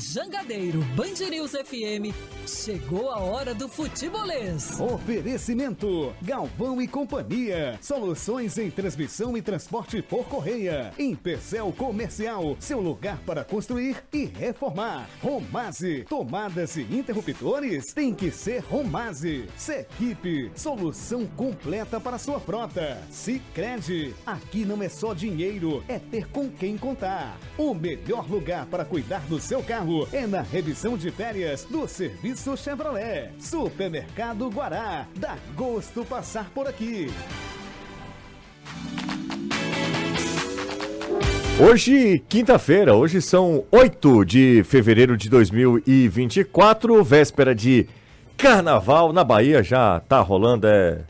Jangadeiro Band News FM, chegou a hora do futebolês. Oferecimento: Galvão e Companhia. Soluções em transmissão e transporte por correia. Empecel Comercial, seu lugar para construir e reformar. Romase, tomadas e interruptores tem que ser Romase. Sequipe, solução completa para sua frota. Sicredi, aqui não é só dinheiro, é ter com quem contar. O melhor lugar para cuidar do seu carro é na revisão de férias do Serviço Chevrolet. Supermercado Guará. Dá gosto passar por aqui. Hoje, quinta-feira, hoje são 8 de fevereiro de 2024, véspera de carnaval na Bahia, já tá rolando, é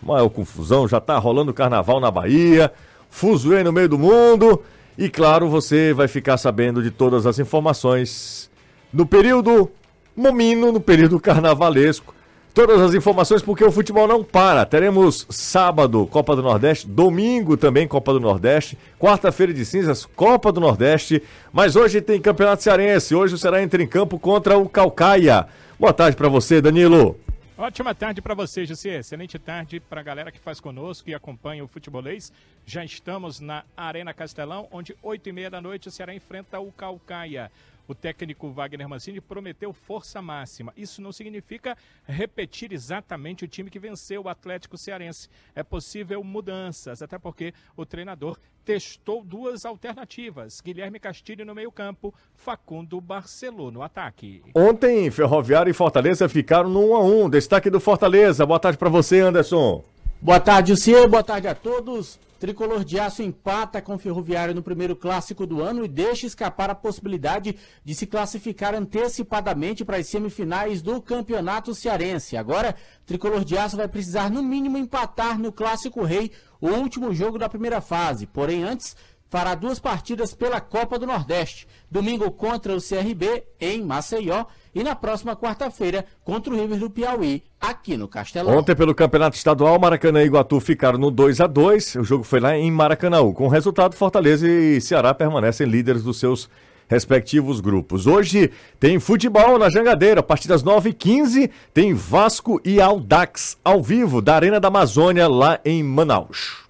maior confusão, já tá rolando carnaval na Bahia, fuzuê no meio do mundo, e claro, você vai ficar sabendo de todas as informações no período momino, no período carnavalesco, todas as informações porque o futebol não para. Teremos sábado Copa do Nordeste, domingo também Copa do Nordeste, quarta-feira de cinzas Copa do Nordeste, mas hoje tem Campeonato Cearense. Hoje o Ceará entra em campo contra o Calcaia. Boa tarde para você, Danilo. Ótima tarde para você, José. Excelente tarde para a galera que faz conosco e acompanha o futebolês. Já estamos na Arena Castelão, onde 8 e meia da noite o Ceará enfrenta o Calcaia. O técnico Wagner Mancini prometeu força máxima. Isso não significa repetir exatamente o time que venceu o Atlético Cearense. É possível mudanças, até porque o treinador testou duas alternativas: Guilherme Castilho no meio-campo, Facundo Barcelona no ataque. Ontem, Ferroviário e Fortaleza ficaram no 1 a 1. Destaque do Fortaleza. Boa tarde para você, Anderson. Boa tarde, Luciano. Boa tarde a todos. Tricolor de Aço empata com Ferroviário no primeiro clássico do ano e deixa escapar a possibilidade de se classificar antecipadamente para as semifinais do Campeonato Cearense. Agora, Tricolor de Aço vai precisar, no mínimo, empatar no Clássico Rei, o último jogo da primeira fase. Porém, antes, fará duas partidas pela Copa do Nordeste. Domingo contra o CRB, em Maceió, e na próxima quarta-feira contra o River do Piauí, aqui no Castelão. Ontem, pelo Campeonato Estadual, Maracanã e Iguatu ficaram no 2 a 2 O jogo foi lá em Maracanã. Com o resultado, Fortaleza e Ceará permanecem líderes dos seus respectivos grupos. Hoje tem futebol na Jangadeira, a partir das 9h15 tem Vasco e Aldax ao vivo da Arena da Amazônia lá em Manaus.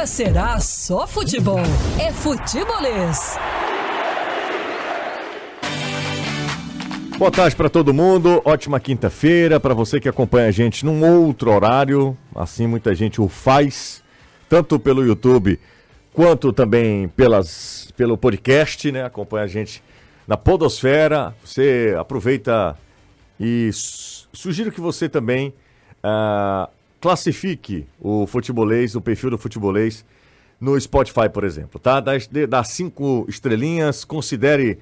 Nunca será só futebol, é futebolês. Boa tarde para todo mundo, ótima quinta-feira para você que acompanha a gente num outro horário, assim muita gente o faz, tanto pelo YouTube quanto também pelas, pelo podcast, né? Acompanha a gente na Podosfera. Você aproveita e sugiro que você também uh, classifique o futebolês, o perfil do futebolês no Spotify, por exemplo, tá? Dá, dá cinco estrelinhas, considere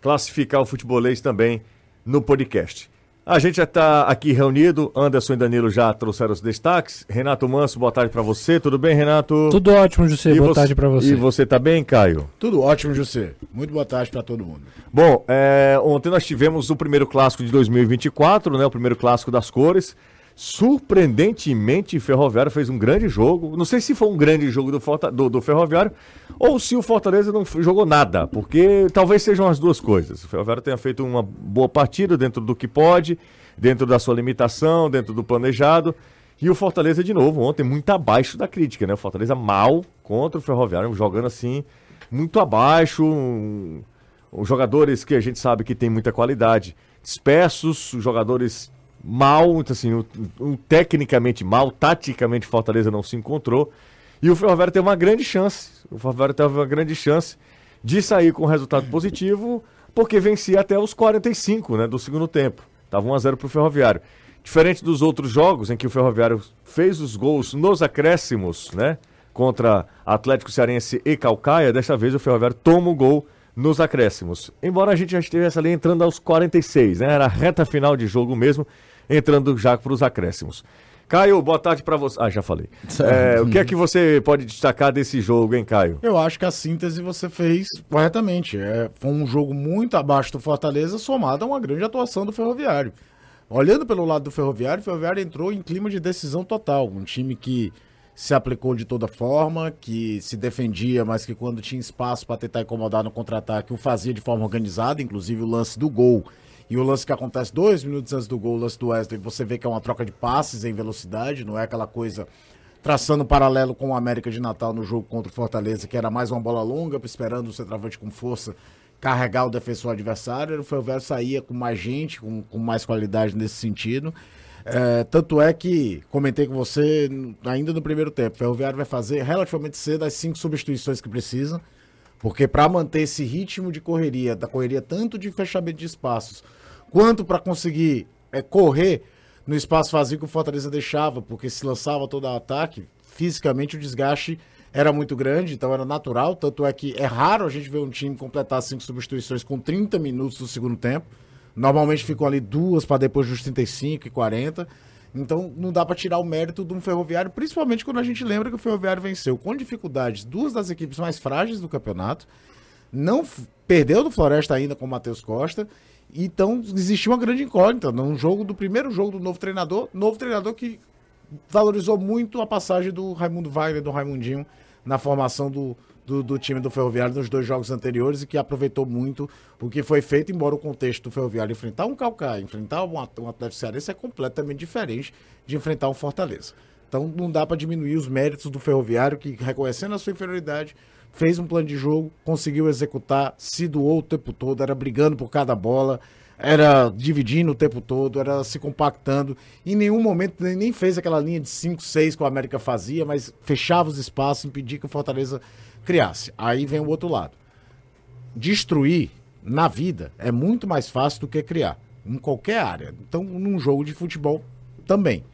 classificar o futebolês também no podcast. A gente já está aqui reunido. Anderson e Danilo já trouxeram os destaques. Renato Manso, boa tarde para você. Tudo bem, Renato? Tudo ótimo, José. boa você, tarde para você. E você tá bem, Caio? Tudo ótimo, José. Muito boa tarde para todo mundo. Bom, é, ontem nós tivemos o primeiro clássico de 2024, né? O primeiro clássico das cores. Surpreendentemente, Ferroviário fez um grande jogo. Não sei se foi um grande jogo do, do, do, Ferroviário ou se o Fortaleza não jogou nada, porque talvez sejam as duas coisas. O Ferroviário tenha feito uma boa partida dentro do que pode, dentro da sua limitação, dentro do planejado. E o Fortaleza, de novo, ontem muito abaixo da crítica, né? O Fortaleza mal contra o Ferroviário, jogando assim, muito abaixo. Um, um, jogadores que a gente sabe que tem muita qualidade dispersos, jogadores mal, então, assim, o, o, tecnicamente mal, taticamente Fortaleza não se encontrou. E o Ferroviário teve uma grande chance. O Ferroviário teve uma grande chance de sair com um resultado positivo, porque vencia até os 45 né, do segundo tempo. Tava 1x0 para o Ferroviário. Diferente dos outros jogos em que o Ferroviário fez os gols nos acréscimos, né? Contra Atlético Cearense e Calcaia, desta vez o Ferroviário toma o gol nos acréscimos. Embora a gente já estivesse ali entrando aos 46, né? Era a reta final de jogo mesmo, entrando já para os acréscimos. Caio, boa tarde para você. Ah, já falei. É, o que é que você pode destacar desse jogo, hein, Caio? Eu acho que a síntese você fez corretamente. É, foi um jogo muito abaixo do Fortaleza, somado a uma grande atuação do Ferroviário. Olhando pelo lado do Ferroviário, o Ferroviário entrou em clima de decisão total. Um time que se aplicou de toda forma, que se defendia, mas que quando tinha espaço para tentar incomodar no contra-ataque, o fazia de forma organizada, inclusive o lance do gol. E o lance que acontece dois minutos antes do gol, o lance do Wesley, você vê que é uma troca de passes em velocidade, não é aquela coisa traçando paralelo com o América de Natal no jogo contra o Fortaleza, que era mais uma bola longa, esperando o centroavante com força carregar o defensor adversário. O Ferroviário saía com mais gente, com, com mais qualidade nesse sentido. É, tanto é que comentei com você ainda no primeiro tempo. O Ferroviário vai fazer relativamente cedo as cinco substituições que precisa, porque para manter esse ritmo de correria, da correria tanto de fechamento de espaços, quanto para conseguir é, correr no espaço vazio que o Fortaleza deixava, porque se lançava todo o ataque, fisicamente o desgaste era muito grande, então era natural. Tanto é que é raro a gente ver um time completar cinco substituições com 30 minutos do segundo tempo. Normalmente ficam ali duas para depois dos 35 e 40. Então não dá para tirar o mérito de um ferroviário, principalmente quando a gente lembra que o ferroviário venceu com dificuldades duas das equipes mais frágeis do campeonato. Não perdeu do Floresta ainda com o Matheus Costa. Então existiu uma grande incógnita. Num jogo do primeiro jogo do novo treinador, novo treinador que valorizou muito a passagem do Raimundo Wagner, do Raimundinho, na formação do, do, do, time do Ferroviário nos dois jogos anteriores e que aproveitou muito o que foi feito, embora o contexto do Ferroviário enfrentar um Calcaia, enfrentar um, um Atlético Cearense é completamente diferente de enfrentar um Fortaleza. Então não dá para diminuir os méritos do Ferroviário, que reconhecendo a sua inferioridade, fez um plano de jogo, conseguiu executar, se doou o tempo todo, era brigando por cada bola, era dividindo o tempo todo, era se compactando. Em nenhum momento nem fez aquela linha de 5, 6 que o América fazia, mas fechava os espaços, impedia que o Fortaleza criasse. Aí vem o outro lado. Destruir na vida é muito mais fácil do que criar, em qualquer área. Então, num jogo de futebol também.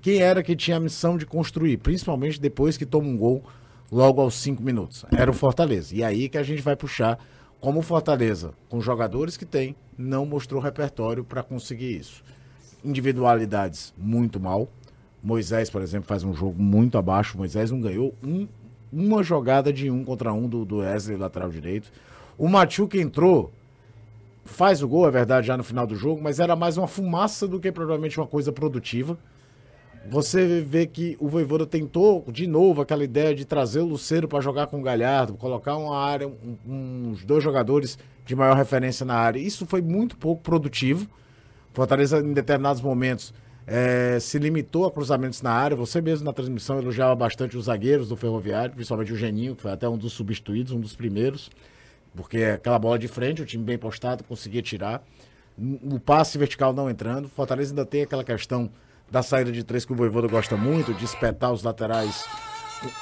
Quem era que tinha a missão de construir, principalmente depois que toma um gol logo aos cinco minutos? Era o Fortaleza. E aí que a gente vai puxar como Fortaleza, com jogadores que tem, não mostrou repertório para conseguir isso. Individualidades muito mal. Moisés, por exemplo, faz um jogo muito abaixo. Moisés não ganhou um uma jogada de um contra um do, do Wesley, lateral direito. O Machu que entrou, faz o gol, é verdade, já no final do jogo, mas era mais uma fumaça do que provavelmente uma coisa produtiva. Você vê que o Voivoda tentou de novo aquela ideia de trazer o Luceiro para jogar com o Galhardo, colocar uma área, um, uns dois jogadores de maior referência na área. Isso foi muito pouco produtivo. Fortaleza, em determinados momentos, é, se limitou a cruzamentos na área. Você mesmo na transmissão elogiava bastante os zagueiros do Ferroviário, principalmente o Geninho, que foi até um dos substituídos, um dos primeiros, porque aquela bola de frente, o time bem postado, conseguia tirar. O passe vertical não entrando. Fortaleza ainda tem aquela questão da saída de três que o Voivoda gosta muito, de espetar os laterais.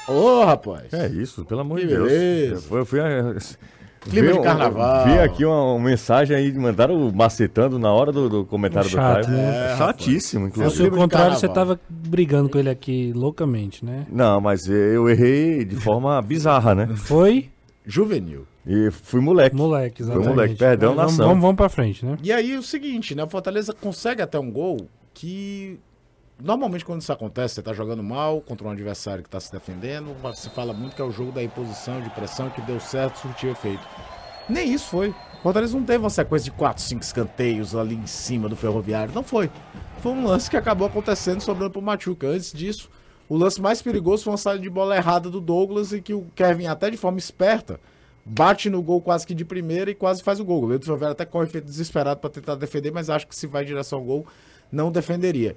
Ô, oh, rapaz! É isso, pelo amor de Deus. Eu fui, eu fui, Clima de carnaval. Vi aqui uma, uma, mensagem aí, mandaram macetando na hora do, do comentário Chato, do Caio. né? É, Chatíssimo, inclusive. Se ao contrário, você tava brigando com ele aqui loucamente, né? Não, mas eu errei de forma bizarra, né? Foi? Juvenil. E fui moleque. Moleque, exatamente. Fui moleque, perdão, vamos, nação. Vamos, vamos pra frente, né? E aí o seguinte, né? O Fortaleza consegue até um gol que Normalmente, quando isso acontece, você está jogando mal contra um adversário que está se defendendo, se fala muito que é o jogo da imposição, de pressão, que deu certo, surtiu efeito. Nem isso foi. O Fortaleza não teve uma sequência de 4, 5 escanteios ali em cima do Ferroviário. Não foi. Foi um lance que acabou acontecendo sobrando pro Machuca. Antes disso, o lance mais perigoso foi uma saída de bola errada do Douglas e que o Kevin, até de forma esperta, bate no gol quase que de primeira e quase faz o gol. O goleiro do Ferroviário até corre feito desesperado para tentar defender, mas acho que se vai em direção ao gol, não defenderia.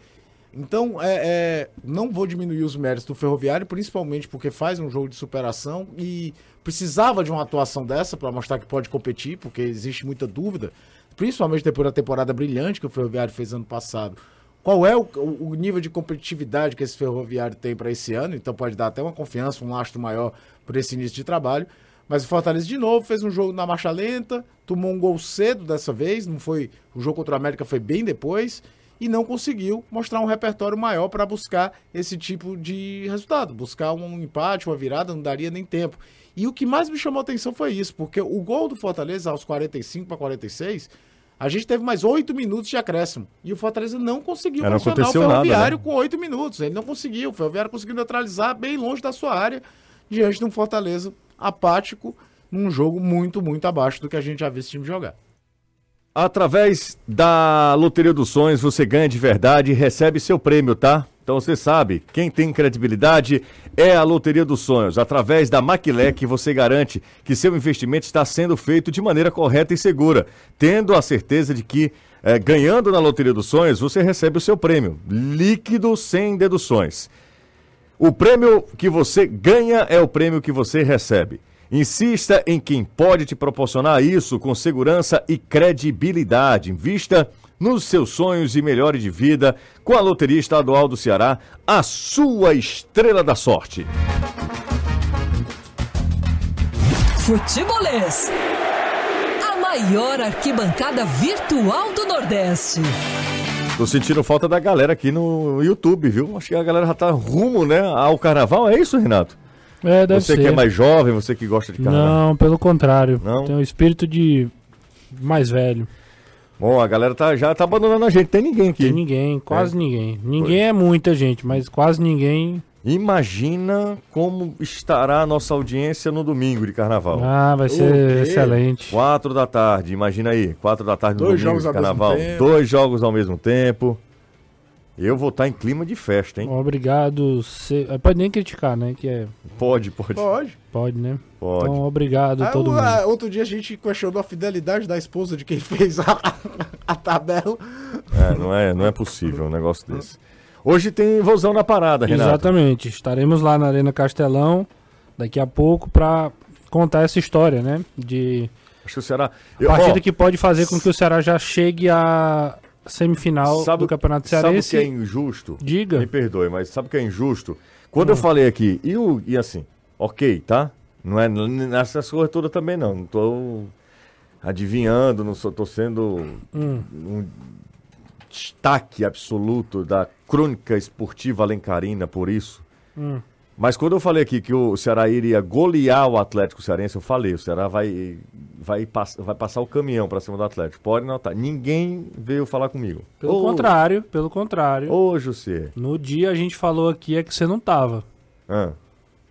Então, é, é, não vou diminuir os méritos do Ferroviário, principalmente porque faz um jogo de superação e precisava de uma atuação dessa para mostrar que pode competir, porque existe muita dúvida, principalmente depois da temporada brilhante que o Ferroviário fez ano passado. Qual é o, o nível de competitividade que esse Ferroviário tem para esse ano? Então, pode dar até uma confiança, um lastro maior para esse início de trabalho. Mas o Fortaleza de novo fez um jogo na marcha lenta, tomou um gol cedo dessa vez, não foi o jogo contra o América foi bem depois e não conseguiu mostrar um repertório maior para buscar esse tipo de resultado. Buscar um empate, uma virada, não daria nem tempo. E o que mais me chamou a atenção foi isso, porque o gol do Fortaleza aos 45 para 46, a gente teve mais oito minutos de acréscimo. E o Fortaleza não conseguiu não pressionar o Ferroviário nada, né? com oito minutos. Ele não conseguiu. O Ferroviário conseguiu neutralizar bem longe da sua área, diante de um Fortaleza apático, num jogo muito, muito abaixo do que a gente já viu esse time jogar. Através da Loteria dos Sonhos, você ganha de verdade e recebe seu prêmio, tá? Então você sabe, quem tem credibilidade é a Loteria dos Sonhos. Através da Maquilec você garante que seu investimento está sendo feito de maneira correta e segura, tendo a certeza de que eh, ganhando na Loteria dos Sonhos você recebe o seu prêmio, líquido sem deduções. O prêmio que você ganha é o prêmio que você recebe. Insista em quem pode te proporcionar isso com segurança e credibilidade. Invista nos seus sonhos e melhore de vida com a Loteria Estadual do Ceará, a sua estrela da sorte. Futebolês. A maior arquibancada virtual do Nordeste. Tô sentindo falta da galera aqui no YouTube, viu? Acho que a galera já tá rumo, né, ao carnaval. É isso, Renato? É, deve você ser. que é mais jovem, você que gosta de carnaval. Não, pelo contrário. Não? Tem um espírito de mais velho. Bom, a galera tá, já tá abandonando a gente. Tem ninguém aqui. Tem ninguém, quase ninguém. Ninguém é muita gente, mas quase ninguém. Imagina como estará a nossa audiência no domingo de carnaval. Ah, vai ser excelente. Quatro da tarde, imagina aí. Quatro da tarde no Dois domingo jogos de ao mesmo carnaval. tempo. Dois jogos ao mesmo tempo. Eu vou estar em clima de festa, hein? Obrigado. Se... eh, Pode nem criticar, né? Que é. Pode, pode. Pode. Pode, né? Pode. Então, obrigado a Ah, todo o- mundo. ah, outro dia a gente questionou a fidelidade da esposa de quem fez a, a tabela. É, não, é, não é possível um negócio desse. Hoje tem vozão na parada, Renato. Exatamente. Estaremos lá na Arena Castelão daqui a pouco para contar essa história, né? De Acho que o Ceará. Eu, partida ó, que pode fazer com que o Ceará já chegue à semifinal sabe, do Campeonato Sabe o Cearense. que é injusto? Diga. Me perdoe, mas sabe o que é injusto? Quando eu falei aqui, e, o, e assim, ok, tá? Não é n- nessas coisas todas também não. Não tô adivinhando, não sou, tô sendo Hum. um destaque absoluto da crônica esportiva alencarina por isso. Hum. Mas quando eu falei aqui que o Ceará iria golear o Atlético Cearense, eu falei, o Ceará vai, vai, pass vai passar o caminhão pra cima do Atlético. Pode notar. Ninguém veio falar comigo. Pelo Ô, contrário, pelo contrário. Ô, José. No dia a gente falou aqui é que você não tava. Ah.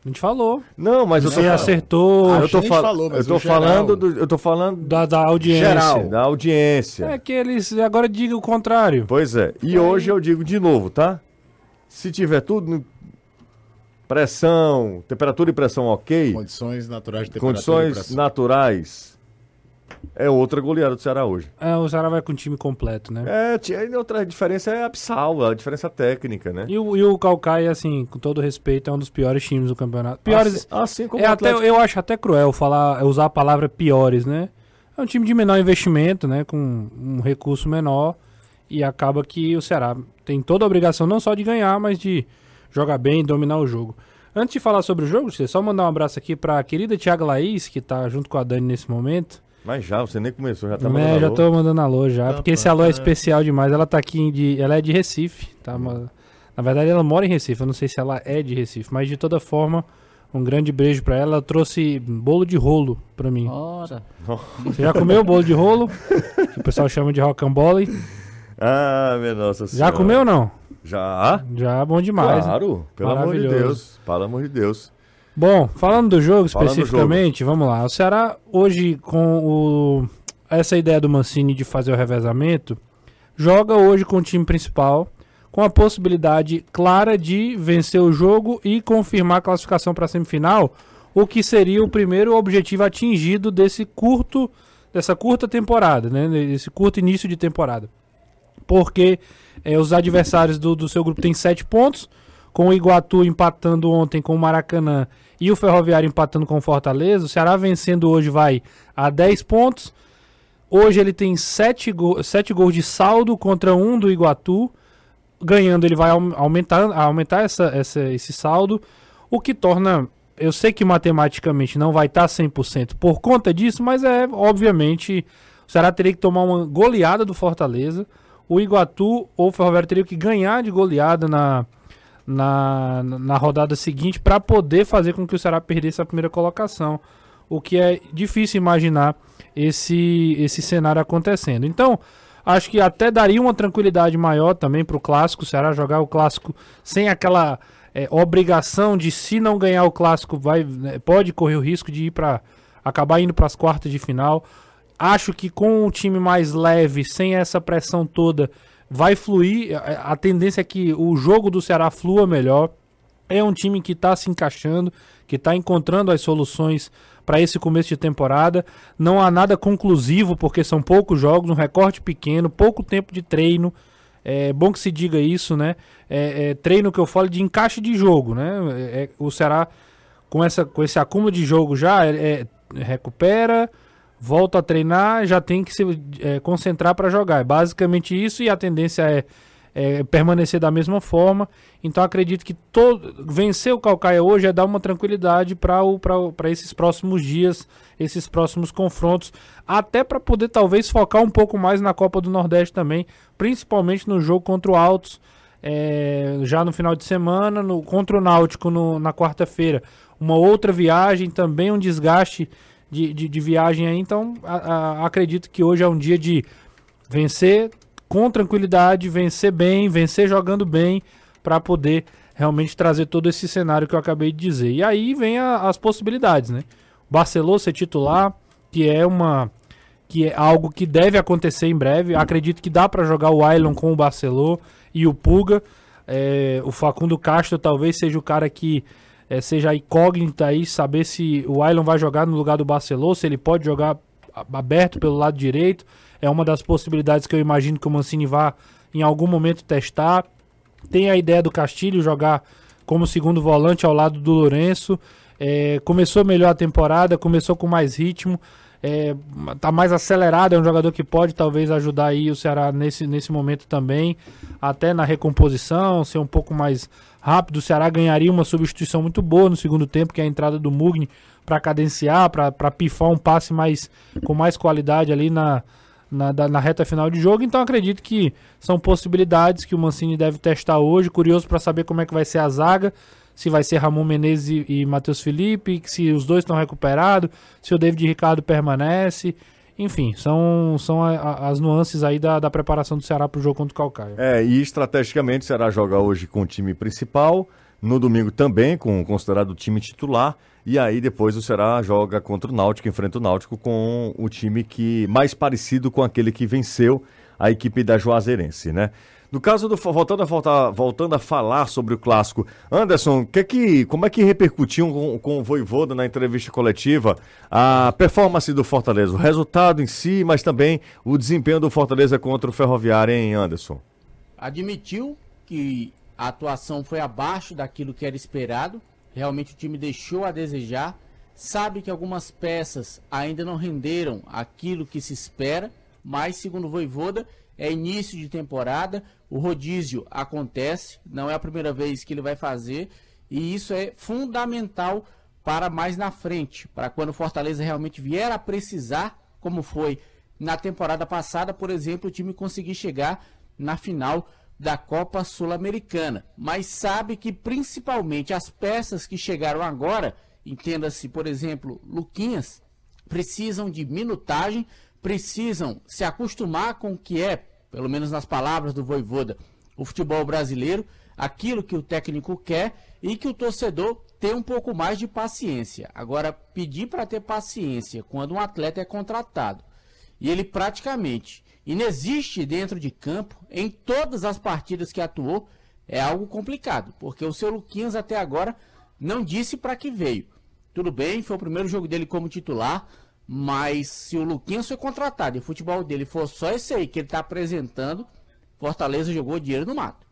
A gente falou. Não, mas eu tô Você acertou Ah, Eu tô, gente fal- falou, mas eu tô falando do, eu tô falando da, da audiência. Geral. da audiência. É que eles agora digam o contrário. Pois é. E hoje eu digo de novo, tá? Se tiver tudo pressão, temperatura e pressão ok, Condições naturais de temperatura. e condições naturais, é outra goleada do Ceará hoje. É, o Ceará vai com o time completo, né? É, e outra diferença é abissal, a diferença técnica, né? E o, e o Calcaia, assim, com todo respeito, é um dos piores times do campeonato. Piores. Assim, assim como é o até, eu acho até cruel falar, usar a palavra piores, né? É um time de menor investimento, né? Com um recurso menor. E acaba que o Ceará tem toda a obrigação não só de ganhar, mas de jogar bem e dominar o jogo. Antes de falar sobre o jogo, você só mandar um abraço aqui pra querida Thiago Laís, que tá junto com a Dani nesse momento. Mas já, você nem começou, já tá É, mandando já alô. tô mandando alô já, Tá, porque esse alô é tá. especial demais. Ela tá aqui de. Ela é de Recife, tá? Uma- na verdade, ela mora em Recife. Eu não sei se ela é de Recife, mas de toda forma, um grande beijo pra ela. Ela trouxe bolo de rolo pra mim. Ora. Você já comeu o bolo de rolo? que o pessoal chama de rocambole. Ah, minha nossa Já senhora. comeu ou não? Já? Já, bom demais. Claro, pelo amor de. Deus. Pelo amor de Deus. Bom, falando do jogo Falando do especificamente, vamos lá. O Ceará hoje com o essa ideia do Mancini de fazer o revezamento, joga hoje com o time principal com a possibilidade clara de vencer o jogo e confirmar a classificação para a semifinal, o que seria o primeiro objetivo atingido desse curto dessa curta temporada, né? Esse curto início de temporada. Porque eh, os adversários do, do seu grupo têm sete pontos, com o Iguatu empatando ontem com o Maracanã e o Ferroviário empatando com o Fortaleza. O Ceará vencendo hoje vai a 10 pontos. Hoje ele tem 7, go gols de saldo contra um do Iguatu. Ganhando, ele vai aum- aumentar, aumentar essa, essa, esse saldo, o que torna. Eu sei que matematicamente não vai estar 100% por conta disso, mas é obviamente. O Ceará teria que tomar uma goleada do Fortaleza. O Iguatu ou o Ferroviário teria que ganhar de goleada na, na, na rodada seguinte para poder fazer com que o Ceará perdesse a primeira colocação. O que é difícil imaginar esse, esse cenário acontecendo. Então, acho que até daria uma tranquilidade maior também para o clássico. O Ceará jogar o clássico sem aquela é, obrigação de, se não ganhar o clássico, vai, né, pode correr o risco de ir para acabar indo para as quartas de final. Acho que com o time mais leve, sem essa pressão toda, vai fluir. A, a tendência é que o jogo do Ceará flua melhor. É um time que está se encaixando, que está encontrando as soluções para esse começo de temporada. Não há nada conclusivo, porque são poucos jogos, um recorte pequeno, pouco tempo de treino. É bom que se diga isso, né? É, é treino que eu falo de encaixe de jogo, né? É, é o Ceará, com, essa, com esse acúmulo de jogo já, é, é, recupera, volta a treinar, já tem que se concentrar para jogar. É basicamente isso e a tendência é é, permanecer da mesma forma. Então acredito que todo, vencer o Calcaia hoje é dar uma tranquilidade para esses próximos dias, esses próximos confrontos, até para poder talvez focar um pouco mais na Copa do Nordeste também, principalmente no jogo contra o Altos, é, já no final de semana, no, contra o Náutico no, na quarta-feira. Uma outra viagem, também um desgaste de, de, de viagem aí. Então a, a, acredito que hoje é um dia de vencer, com tranquilidade, vencer bem, vencer jogando bem, para poder realmente trazer todo esse cenário que eu acabei de dizer. E aí vem a, as possibilidades, né? Barcelona ser titular, que é uma que é algo que deve acontecer em breve. Acredito que dá para jogar o Ailon com o Barcelona e o Puga. É, o Facundo Castro talvez seja o cara que é, seja incógnita aí, saber se o Ailon vai jogar no lugar do Barcelona, se ele pode jogar aberto pelo lado direito. É uma das possibilidades que eu imagino que o Mancini vá em algum momento testar. Tem a ideia do Castilho jogar como segundo volante ao lado do Lourenço. É, começou melhor a temporada, começou com mais ritmo, é, tá mais acelerado, é um jogador que pode talvez ajudar aí o Ceará nesse, nesse momento também, até na recomposição, ser um pouco mais rápido. O Ceará ganharia uma substituição muito boa no segundo tempo, que é a entrada do Mugni para cadenciar, para pifar um passe mais com mais qualidade ali na, na, da, na reta final de jogo. Então acredito que são possibilidades que o Mancini deve testar hoje. Curioso para saber como é que vai ser a zaga. Se vai ser Ramon Menezes e, e Matheus Felipe, se os dois estão recuperados, se o David Ricardo permanece. Enfim, são, são a, a, as nuances aí da, da preparação do Ceará para o jogo contra o Calcaia. É, e estrategicamente o Ceará joga hoje com o time principal, no domingo também com o considerado time titular. E aí depois o Ceará joga contra o Náutico, enfrenta o Náutico com o time que mais parecido com aquele que venceu a equipe da Juazeirense, né? No caso do voltando a, voltar, voltando a falar sobre o clássico, Anderson, que que, como é que repercutiu com, com o Voivoda na entrevista coletiva a performance do Fortaleza, o resultado em si, mas também o desempenho do Fortaleza contra o Ferroviário, hein, Anderson? Admitiu que a atuação foi abaixo daquilo que era esperado, Realmente o time deixou a desejar. Sabe que algumas peças ainda não renderam aquilo que se espera, mas segundo o Voivoda, é início de temporada, o rodízio acontece, não é a primeira vez que ele vai fazer, e isso é fundamental para mais na frente, para quando o Fortaleza realmente vier a precisar, como foi na temporada passada, por exemplo, o time conseguir chegar na final da Copa Sul-Americana, mas sabe que principalmente as peças que chegaram agora, entenda-se, por exemplo, Luquinhas, precisam de minutagem, precisam se acostumar com o que é, pelo menos nas palavras do Voivoda, o futebol brasileiro, aquilo que o técnico quer e que o torcedor tem um pouco mais de paciência. Agora, pedir para ter paciência quando um atleta é contratado e ele praticamente inexiste dentro de campo em todas as partidas que atuou, é algo complicado, porque o seu Luquinhas até agora não disse para que veio. Tudo bem, foi o primeiro jogo dele como titular, mas se o Luquinhas foi contratado e o futebol dele for só esse aí que ele está apresentando, Fortaleza jogou dinheiro no mato.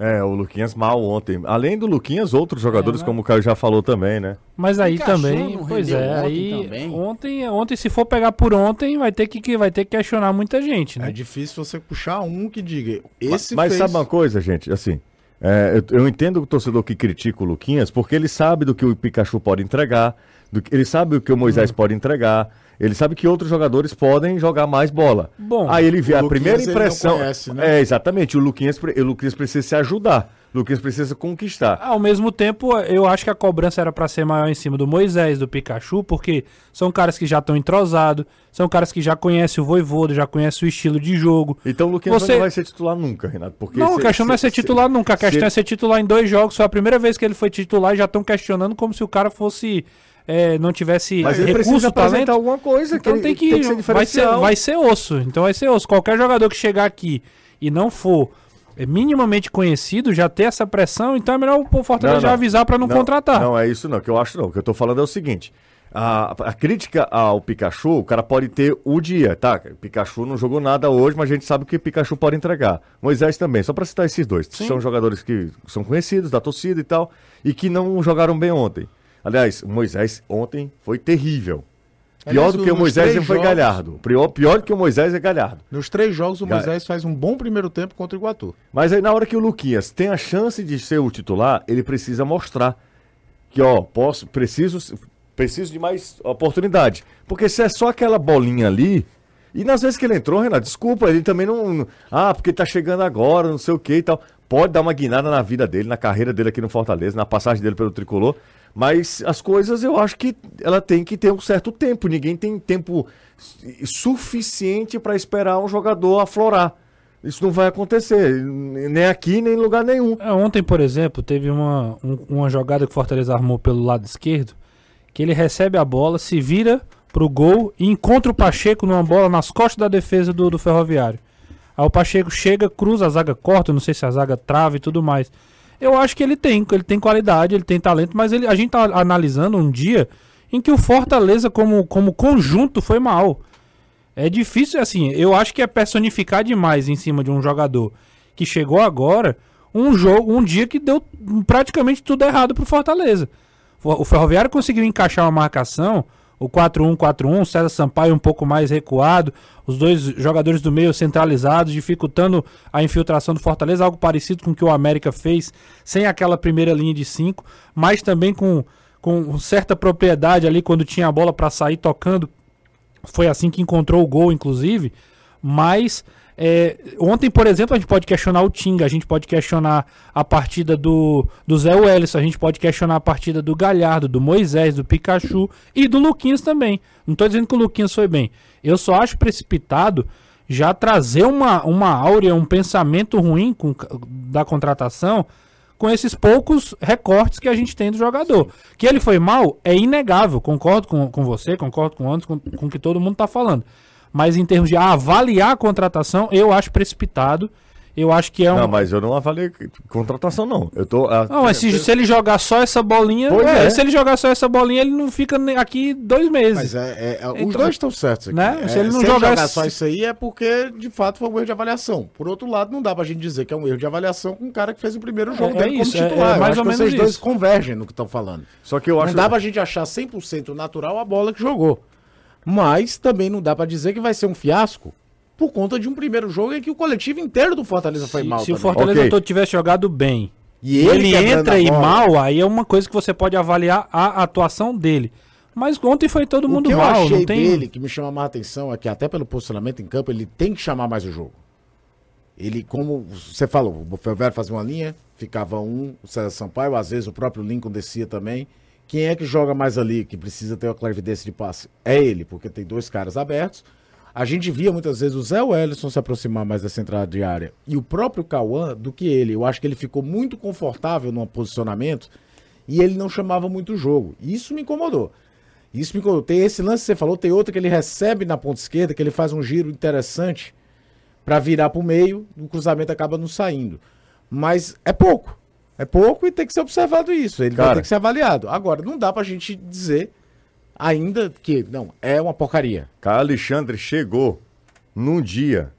É, o Luquinhas mal ontem. Além do Luquinhas, outros jogadores, é, como o Caio já falou também, né? Mas aí também, pois é, aí ontem, ontem, se for pegar por ontem, vai ter que, vai ter que questionar muita gente, né? É difícil você puxar um que diga, esse Mas, mas sabe uma coisa, gente, assim, é, eu, eu, entendo o torcedor que critica o Luquinhas, porque ele sabe do que o Pikachu pode entregar, do, ele sabe o que o Moisés hum. pode entregar, ele sabe que outros jogadores podem jogar mais bola. Bom, aí ele vê a primeira impressão. Conhece, né? É, exatamente. O Luquinhas, o Luquinhas precisa se ajudar. O Luquinhas precisa conquistar. Ao mesmo tempo, eu acho que a cobrança era para ser maior em cima do Moisés, do Pikachu, porque são caras que já estão entrosados, são caras que já conhecem o Voivodo, já conhecem o estilo de jogo. Então o Luquinhas Você... não vai ser titular nunca, Renato. Porque não, se, a questão se, não é ser titular nunca. A questão se... é ser titular em dois jogos. Foi a primeira vez que ele foi titular e já estão questionando como se o cara fosse é, não tivesse Mas ele recurso, precisa talento, alguma coisa. Então tem que, tem que ser vai, ser, vai ser osso. Então vai ser osso. Qualquer jogador que chegar aqui e não for é, minimamente conhecido, já ter essa pressão, então é melhor o Fortaleza já avisar para não, contratar. Não, é isso não, que eu acho não. O que eu tô falando é o seguinte. A, a, crítica ao Pikachu, o cara pode ter o dia, tá? Pikachu não jogou nada hoje, mas a gente sabe o que Pikachu pode entregar. Moisés também, só para citar esses dois. Sim. São jogadores que são conhecidos da torcida e tal, e que não jogaram bem ontem. Aliás, o Moisés ontem foi terrível. Pior do que o Moisés foi jogos, Galhardo. Pior, pior do que o Moisés é Galhardo. Nos três jogos, o Moisés faz um bom primeiro tempo contra o Iguatu. Mas aí, na hora que o Luquinhas tem a chance de ser o titular, ele precisa mostrar que, ó, posso, preciso, preciso de mais oportunidade. Porque se é só aquela bolinha ali. E nas vezes que ele entrou, Renato, desculpa, ele também não. Ah, porque tá chegando agora, não sei o que e tal. Pode dar uma guinada na vida dele, na carreira dele aqui no Fortaleza, na passagem dele pelo tricolor. Mas as coisas eu acho que ela tem que ter um certo tempo. Ninguém tem tempo suficiente para esperar um jogador aflorar. Isso não vai acontecer, nem aqui, nem em lugar nenhum. É, ontem, por exemplo, teve uma, um, uma jogada que o Fortaleza armou pelo lado esquerdo, que ele recebe a bola, se vira pro gol e encontra o Pacheco numa bola nas costas da defesa do, do Ferroviário. Aí o Pacheco chega, cruza, a zaga corta, não sei se a zaga trava e tudo mais. Eu acho que ele tem, ele tem qualidade, ele tem talento, mas ele, a gente tá analisando um dia em que o Fortaleza como, como conjunto foi mal. É difícil, assim, eu acho que é personificar demais em cima de um jogador que chegou agora, um jogo, um dia que deu praticamente tudo errado pro Fortaleza. O Ferroviário conseguiu encaixar uma marcação, o 4-1-4-1, César Sampaio um pouco mais recuado, os dois jogadores do meio centralizados, dificultando a infiltração do Fortaleza, algo parecido com o que o América fez, sem aquela primeira linha de cinco, mas também com, com certa propriedade ali quando tinha a bola para sair tocando. Foi assim que encontrou o gol, inclusive. Mas é, ontem, por exemplo, a gente pode questionar o Tinga, a gente pode questionar a partida do, do Zé Welles, a gente pode questionar a partida do Galhardo, do Moisés, do Pikachu e do Luquinhas também. Não estou dizendo que o Luquinhas foi bem. Eu só acho precipitado já trazer uma, uma áurea, um pensamento ruim com, da contratação com esses poucos recortes que a gente tem do jogador. Que ele foi mal é inegável, concordo com, com você, concordo com o Anderson, com, o que todo mundo está falando. Mas em termos de avaliar a contratação, eu acho precipitado. Eu acho que é um. Não, mas eu não avaliei contratação, não. Eu tô. A... Não, mas se, se, ele jogar só essa bolinha. É, é. Se ele jogar só essa bolinha, ele não fica aqui dois meses. Mas é, é, é então, os dois estão certos aqui. Né? É, se ele não se jogar, ele jogar só isso aí, é porque, de fato, foi um erro de avaliação. Por outro lado, não dá pra gente dizer que é um erro de avaliação com um cara que fez o primeiro jogo é, dele isso, como titular. É, mais ou menos vocês isso. dois convergem no que estão falando. Só que eu acho. Não dá pra gente achar 100% natural a bola que jogou. Mas também não dá para dizer que vai ser um fiasco por conta de um primeiro jogo em que o coletivo inteiro do Fortaleza se, foi mal. Se também. o Fortaleza okay. todo tivesse jogado bem e ele, ele entra e mal, aí é uma coisa que você pode avaliar a atuação dele. Mas ontem foi todo mundo mal. O que eu achei tem... dele que me chama mais atenção é que até pelo posicionamento em campo ele tem que chamar mais o jogo. Ele, como você falou, o Ferroviário fazia uma linha, ficava um, o César Sampaio, às vezes o próprio Lincoln descia também. Quem é que joga mais ali, que precisa ter uma clarividência de passe? É ele, porque tem dois caras abertos. A gente via muitas vezes o Zé Wellison se aproximar mais dessa entrada de área e o próprio Cauã do que ele. Eu acho que ele ficou muito confortável no posicionamento e ele não chamava muito o jogo. Isso me incomodou. Isso me incomodou. Tem esse lance que você falou, tem outro que ele recebe na ponta esquerda, que ele faz um giro interessante para virar para o meio, o cruzamento acaba não saindo. Mas é pouco. É pouco e tem que ser observado isso. Ele Cara, vai ter que ser avaliado. Agora, não dá pra gente dizer ainda que, não, é uma porcaria. Cara Alexandre chegou num dia.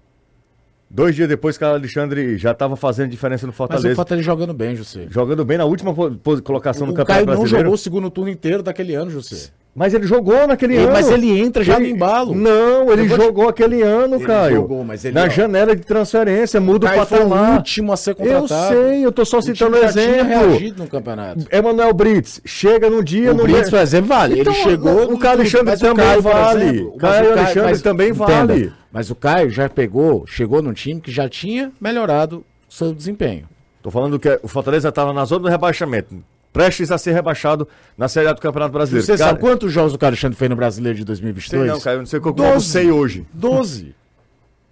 Dois dias depois, Cara Alexandre já estava fazendo diferença no Fortaleza. Mas o Fortaleza jogando bem, José. Jogando bem na última colocação o, no Campeonato Brasileiro. O Caio não jogou o segundo turno inteiro daquele ano, José. Mas ele jogou naquele ele, ano. Mas ele entra já ele, no embalo. Não, ele jogou te... aquele ano, ele Caio. Jogou, mas ele, na ó, janela de transferência, muda o, o patamar. o último a ser contratado. Eu sei, eu tô só citando um exemplo. reagido no campeonato. Emanuel Brits, chega no dia... O no Brits, por exemplo, vale. Então, ele chegou... O Caio Alexandre também Caio, vale. Exemplo, Caio Alexandre mas, também vale. Entenda, mas o Caio já pegou, chegou num time que já tinha melhorado seu desempenho. Tô falando que o Fortaleza estava na zona do rebaixamento prestes a ser rebaixado na Série A do Campeonato Brasileiro. Você cara, sabe quantos jogos o Alexandre fez no Brasileiro de 2022? Sei não, cara, eu não sei qual eu sei hoje. 12.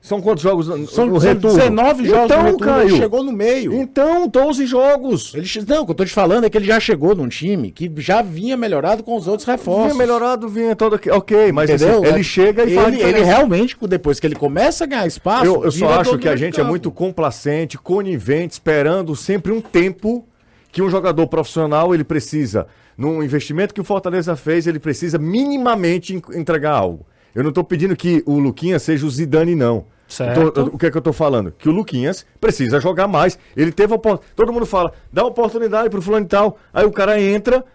São quantos jogos no, São, no são retorno? 19 jogos então, no retorno, ele chegou no meio. Então, 12 jogos. Ele, não, o que eu tô te falando é que ele já chegou num time que já vinha melhorado com os outros reforços. Vinha melhorado, vinha todo aqui. Ok, mas assim, Entendeu? ele chega e ele, ele realmente, depois que ele começa a ganhar espaço. Eu, eu só acho que a gente é campo. muito complacente, conivente, esperando sempre um tempo que um jogador profissional ele precisa, num investimento que o Fortaleza fez, ele precisa minimamente en- entregar algo. Eu não estou pedindo que o Luquinhas seja o Zidane, não. Certo. Tô- o que é que eu tô falando? Que o Luquinhas precisa jogar mais. Ele teve a opor- Todo mundo fala, dá oportunidade pro fulano e tal. Aí o cara entra,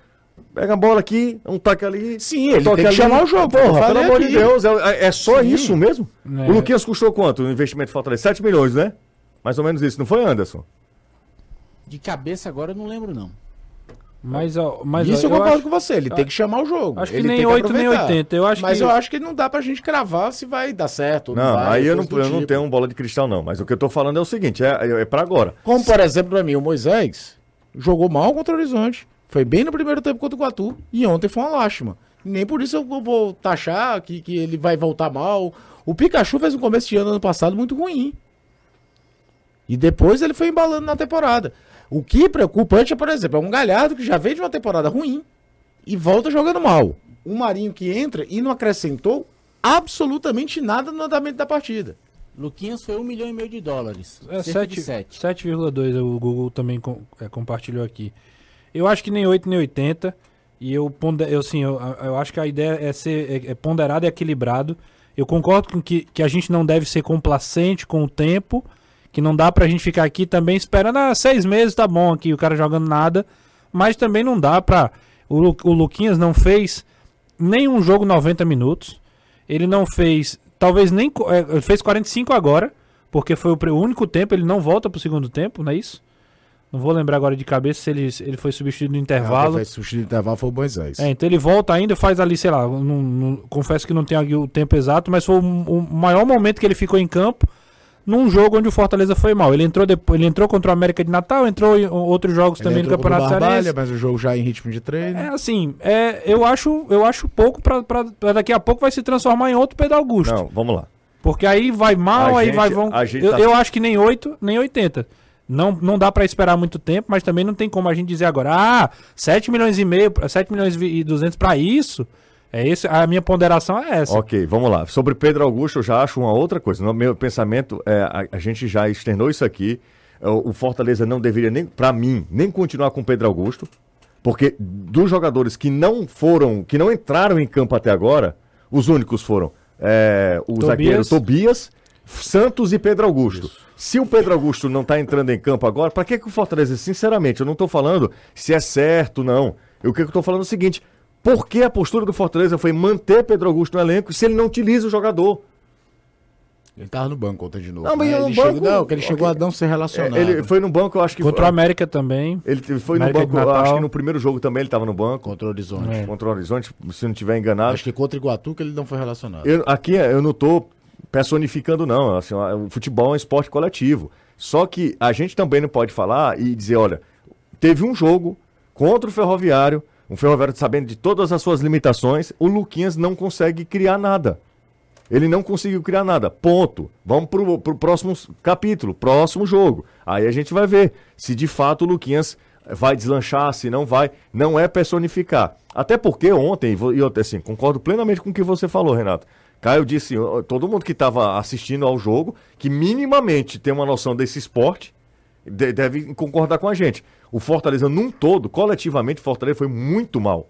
pega a bola aqui, um taca ali. Sim, ele tem que chamar o jogo, eu Porra, pelo amor de. Deus, é, é só isso mesmo? É. O Luquinhas custou quanto? O investimento de Fortaleza? 7 milhões, né? Mais ou menos isso, não foi, Anderson? De cabeça agora eu não lembro, não. Mas, ó, mas Isso ó, eu concordo acho- com você, ele tem que chamar o jogo. acho que ele nem tem 8 nem aproveitar. 80, eu acho Mas que- eu acho que não dá pra gente cravar se vai dar certo. ou Não, vai, aí eu não, eu não tipo. tenho um bola de cristal, não. Mas o que eu tô falando é o seguinte: é, é, é pra agora. Como, por exemplo, pra mim, o Moisés jogou mal contra o Horizonte. Foi bem no primeiro tempo contra o Guatu. E ontem foi uma lástima. Nem por isso eu vou- vou taxar que, que ele vai voltar mal. O Pikachu fez um começo de ano ano passado muito ruim. E depois ele foi embalando na temporada. O que preocupante é, por exemplo, é um Galhardo que já veio de uma temporada ruim e volta jogando mal. Um Marinho que entra e não acrescentou absolutamente nada no andamento da partida. Luquinhas foi um milhão e meio de dólares. É cerca de 7 sete. 7,2 o Google também com- é, compartilhou aqui. Eu acho que nem 8 nem 80. E eu, ponde- eu, assim, eu, eu acho que a ideia é ser é, é ponderado e equilibrado. Eu concordo com que, que a gente não deve ser complacente com o tempo. Que não dá pra gente ficar aqui também esperando, ah, seis meses tá bom aqui, o cara jogando nada. Mas também não dá pra. O, Lu- o Luquinhas não fez nenhum jogo 90 minutos. Ele não fez, talvez nem. é, ele fez 45 agora, porque foi o, único tempo, ele não volta pro segundo tempo, não é isso? Não vou lembrar agora de cabeça se ele, ele foi substituído no intervalo. Quem substituir o intervalo foi o Moisés. É, então ele volta ainda, faz ali, sei lá, não- não- confesso que não tenho aqui o tempo exato, mas foi o, o maior momento que ele ficou em campo num jogo onde o Fortaleza foi mal. Ele entrou depois, ele entrou contra o América de Natal, entrou em outros jogos Ele também no Campeonato Cearense. mas o jogo já em ritmo de treino. É assim, é, eu acho, eu acho pouco pra daqui a pouco vai se transformar em outro Pedro Augusto. Não, vamos lá. Porque aí vai mal, A aí gente- vai vão. Eu, tá- eu acho que nem 8, nem 80. Não, não dá pra esperar muito tempo, mas também não tem como a gente dizer agora, ah, 7 milhões e meio, 7 milhões e 200 pra isso. É esse, a minha ponderação é essa. Ok, vamos lá. Sobre Pedro Augusto, eu já acho uma outra coisa. No meu pensamento, é, a, a gente já externou isso aqui. É, O, Fortaleza não deveria, nem para mim, nem continuar com Pedro Augusto. Porque dos jogadores que não foram, que não entraram em campo até agora, os únicos foram é, o Tobias. zagueiro Tobias, Santos e Pedro Augusto. Se o Pedro Augusto não tá entrando em campo agora, para que, que o Fortaleza, sinceramente, eu não tô falando se é certo, não. Eu, o que eu tô falando é o seguinte: por que a postura do Fortaleza foi manter Pedro Augusto no elenco se ele não utiliza o jogador? Ele tava no banco ontem de novo. Não, mas né? no ele banco- chegou, não, que ele chegou ok. a não ser relacionado. É, ele foi no banco, eu acho que. Contra o América também. Ele foi América no banco, eu acho que no primeiro jogo também ele estava no banco. contra o Horizonte. É. Contra o Horizonte, se não tiver enganado. Acho que contra o Iguatu que ele não foi relacionado. Eu- aqui eu não tô personificando, não. Assim, o futebol é um esporte coletivo. Só que a gente também não pode falar e dizer, olha, teve um jogo contra o Ferroviário, um Ferroviário sabendo de todas as suas limitações, o Luquinhas não consegue criar nada. Ele não conseguiu criar nada. Ponto. Vamos pro, pro próximo capítulo, próximo jogo. Aí a gente vai ver se de fato o Luquinhas vai deslanchar, se não vai. Não é personificar. Até porque ontem, e eu, assim, concordo plenamente com o que você falou, Renato. Caio disse, todo mundo que estava assistindo ao jogo, que minimamente tem uma noção desse esporte, de- deve concordar com a gente. O Fortaleza, num todo, coletivamente, o Fortaleza foi muito mal.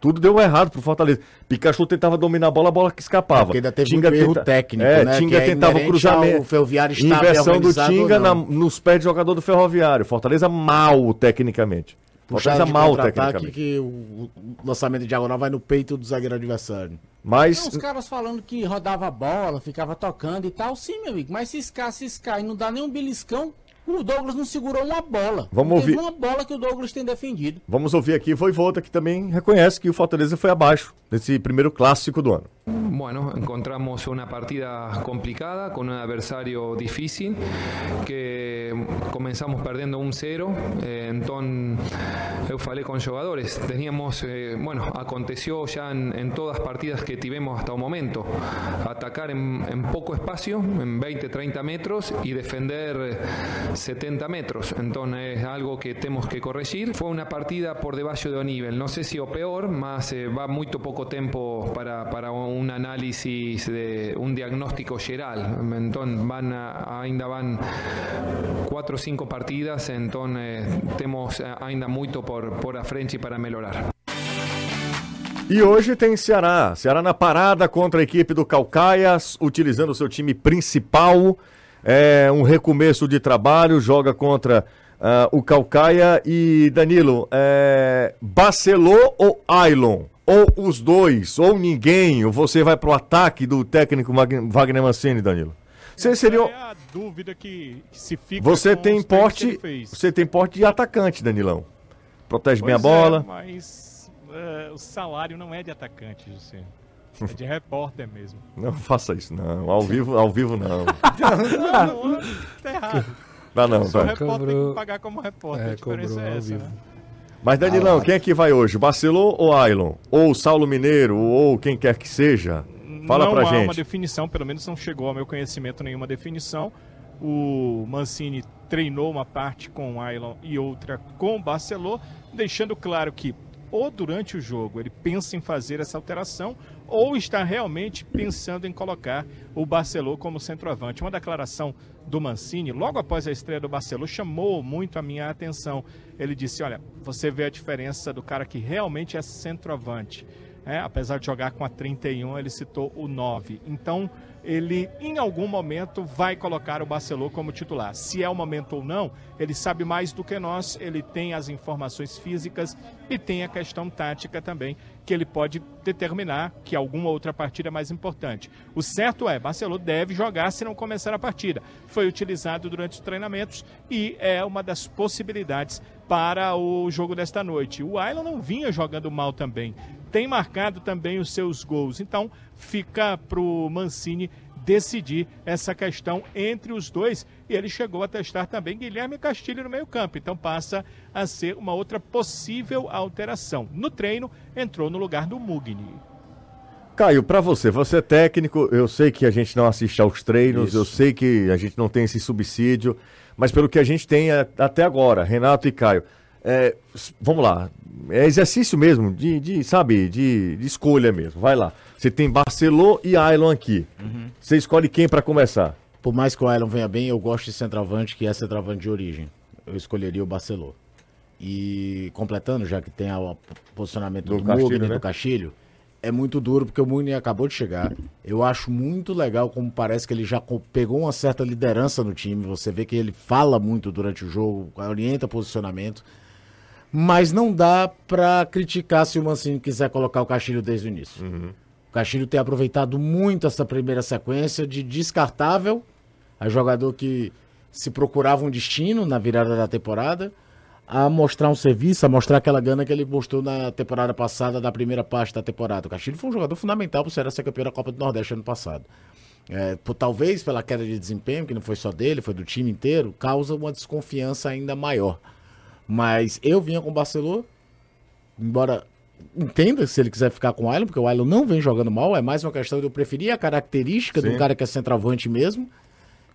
Tudo deu errado pro Fortaleza. Pikachu tentava dominar a bola, a bola que escapava. Porque ainda teve Tinga muito erro tenta- técnico, é, né? Tinga que é tentava cruzamento. ao Ferroviário estar bem Inversão do Tinga na- nos pés de jogador do Ferroviário. Fortaleza mal tecnicamente. Fortaleza mal tecnicamente. que o o lançamento de diagonal vai no peito do zagueiro adversário. Mas Não, os caras falando que rodava a bola, ficava tocando e tal, sim, meu amigo. Mas se escar, se escar e não dá nem um beliscão, o Douglas não segurou uma bola. Vamos ouvir. uma bola que o Douglas tem defendido. vamos ouvir aqui Voivoda, que também reconhece que o Fortaleza foi abaixo nesse primeiro clássico do ano. Bueno, encontramos una partida complicada con un adversario difícil que comenzamos perdiendo un cero. Eh, entonces, eu con jugadores. Teníamos, eh, bueno, aconteció ya en, en todas partidas que tivemos hasta el momento. Atacar en, en poco espacio, en 20, 30 metros y defender eh, 70 metros. Entonces es algo que tenemos que corregir. Fue una partida por debajo de nivel. No sé si o peor, más eh, va muy poco tiempo para, para un análisis de un diagnóstico geral. Entonces van ainda van cuatro o cinco partidas, entonces temos ainda muito por, por a frente para melhorar. E hoje tem Ceará. Ceará na parada contra a equipe do Calcaias, utilizando o seu time principal. É um recomeço de trabalho, joga contra ah, o Calcaia. E Danilo, é, Barcelô ou Ailon? Ou os dois, ou ninguém, ou você vai pro ataque do técnico Wagner Mancini, Danilo? Você seria. É a dúvida que, se fica Você tem porte. Você tem porte de atacante, Danilão. Protege bem a Pois é, bola. mas é, o salário não é de atacante, José. É de repórter mesmo. Não faça isso, não. Ao vivo, ao vivo não. não, não, tá errado. Não, Só o vai. repórter tem Cobrou- que pagar como repórter. É, a diferença é essa, né? Mas Danilão, quem é que vai hoje? Barcelô ou Ailon? Ou Saulo Mineiro, ou quem quer que seja? Fala não pra há uma gente. definição, pelo menos não chegou ao meu conhecimento nenhuma definição. O Mancini treinou uma parte com o Ailon e outra com o Barcelô, deixando claro que ou durante o jogo ele pensa em fazer essa alteração ou está realmente pensando em colocar o Barcelô como centroavante. Uma declaração do Mancini, logo após a estreia do Barcelô, chamou muito a minha atenção. Ele disse: Olha, você vê a diferença do cara que realmente é centroavante. É, apesar de jogar com a 31, ele citou o 9. Então, ele em algum momento vai colocar o Barcelô como titular. Se é o momento ou não, ele sabe mais do que nós, ele tem as informações físicas e tem a questão tática também, que ele pode determinar que alguma outra partida é mais importante. O certo é, Barcelô deve jogar se não começar a partida. Foi utilizado durante os treinamentos e é uma das possibilidades para o jogo desta noite. O Ailon não vinha jogando mal também tem marcado também os seus gols. Então fica para o Mancini decidir essa questão entre os dois. E ele chegou a testar também Guilherme Castilho no meio-campo. Então passa a ser uma outra possível alteração. No treino, entrou no lugar do Mugni. Caio, pra você, você é técnico, eu sei que a gente não assiste aos treinos, Isso. eu sei que a gente não tem esse subsídio, mas pelo que a gente tem é, até agora, Renato e Caio, é, vamos lá, é exercício mesmo, de, de, sabe, de, de escolha mesmo, vai lá. Você tem Barcelô e Ailon aqui, você escolhe quem pra começar? Por mais que o Ailon venha bem, eu gosto de centroavante, que é centroavante de origem. Eu escolheria o Barcelô. E completando, já que tem o posicionamento Do do, Castilho, Mugni, né? do Castilho, é muito duro porque o Mugni acabou de chegar. Eu acho muito legal como parece que ele já pegou uma certa liderança no time. Você vê que ele fala muito durante o jogo, orienta posicionamento. Mas não dá pra criticar se o Mancini quiser colocar o Castilho desde o início. O Castilho tem aproveitado muito essa primeira sequência de descartável, a jogador que se procurava um destino na virada da temporada, a mostrar um serviço, a mostrar aquela gana que ele mostrou na temporada passada, da primeira parte da temporada. O Castilho foi um jogador fundamental para o Ceará ser campeão da Copa do Nordeste ano passado. É, por- talvez pela queda de desempenho, que não foi só dele, foi do time inteiro, causa uma desconfiança ainda maior. Mas eu vinha com o Barcelona, embora entenda se ele quiser ficar com o Ailon, porque o Ailon não vem jogando mal, é mais uma questão de eu preferir a característica Sim. do cara que é centroavante mesmo,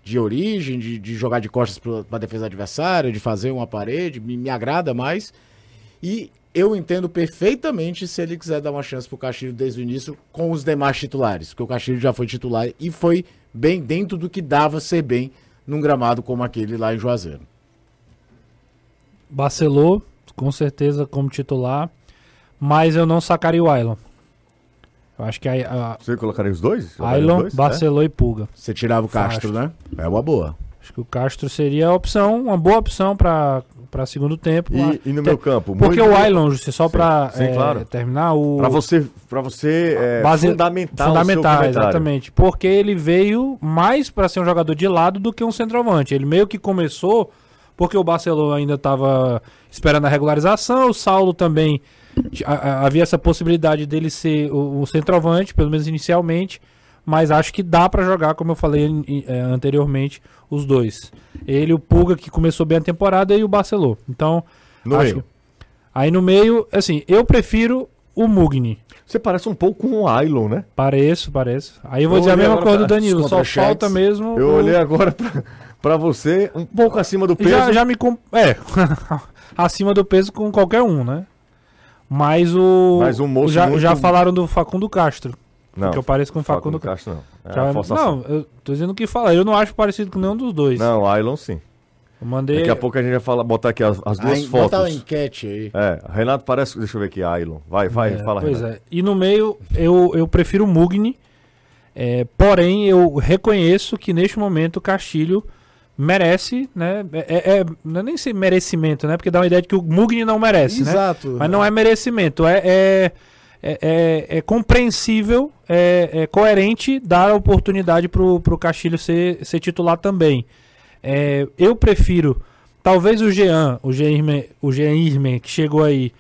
de origem, de, de jogar de costas para a defesa adversária, de fazer uma parede, me, me agrada mais. E eu entendo perfeitamente se ele quiser dar uma chance pro Castilho desde o início com os demais titulares, porque o Castilho já foi titular e foi bem dentro do que dava ser bem num gramado como aquele lá em Juazeiro. Barcelô, com certeza como titular, mas eu não sacaria o Ailon. Eu acho que a, Você colocaria os dois? a Ailon, dois? É? Barcelô e Pulga. Você tirava o Castro, né? É uma boa. Acho que o Castro seria a opção, uma boa opção para para segundo tempo. E, e no meu campo? Porque muito- o Ailon, só para sim, claro. terminar o Pra você, pra você é, Base- fundamentar o seu fundamental, comentário. exatamente. Porque ele veio mais para ser um jogador de lado do que um centroavante. Ele meio que começou porque o Barcelona ainda estava esperando a regularização, o Saulo também Ti- a- a- Havia essa possibilidade dele ser o, o centroavante, pelo menos inicialmente, mas acho que dá pra jogar, como eu falei eh, anteriormente, os dois. Ele, o Pulga, que começou bem a temporada, e o Barcelô. Então, No acho meio. que- aí no meio, assim, eu prefiro o Mugni. Você parece um pouco com o Ailon, né? Pareço, pareço. Aí eu vou Eu dizer a mesma coisa do Danilo, só falta mesmo. Eu o- olhei agora pra, pra você, um pouco acima do peso. Já, já me. É, acima do peso com qualquer um, né? Mas o. Mas um moço já, muito- já falaram do Facundo Castro. Não, que eu pareço com o Facundo Facundo, Castro. Não. É Já- forçação. não, eu tô dizendo o que fala. Eu não acho parecido com nenhum dos dois. Não, Ailon sim. Eu mandei. Daqui a pouco a gente vai falar, botar aqui as, as duas Aí, bota a fotos. enquete aí. É, Renato parece. Deixa eu ver aqui, Ailon. Vai, vai, É, fala, Pois Renato. é. E no meio, eu, eu prefiro o Mugni. é, porém, eu reconheço que neste momento o Castilho merece, né? É, é- é- não é nem ser merecimento, né? Porque dá uma ideia de que o Mugni não merece, né? Exato. Mas não é merecimento, é, é, é, é- é compreensível, é, é coerente dar a oportunidade pro, pro Castilho ser, ser titular também. É, eu prefiro, talvez o Jean, o Jean Irme, o Jean Irme, que chegou aí,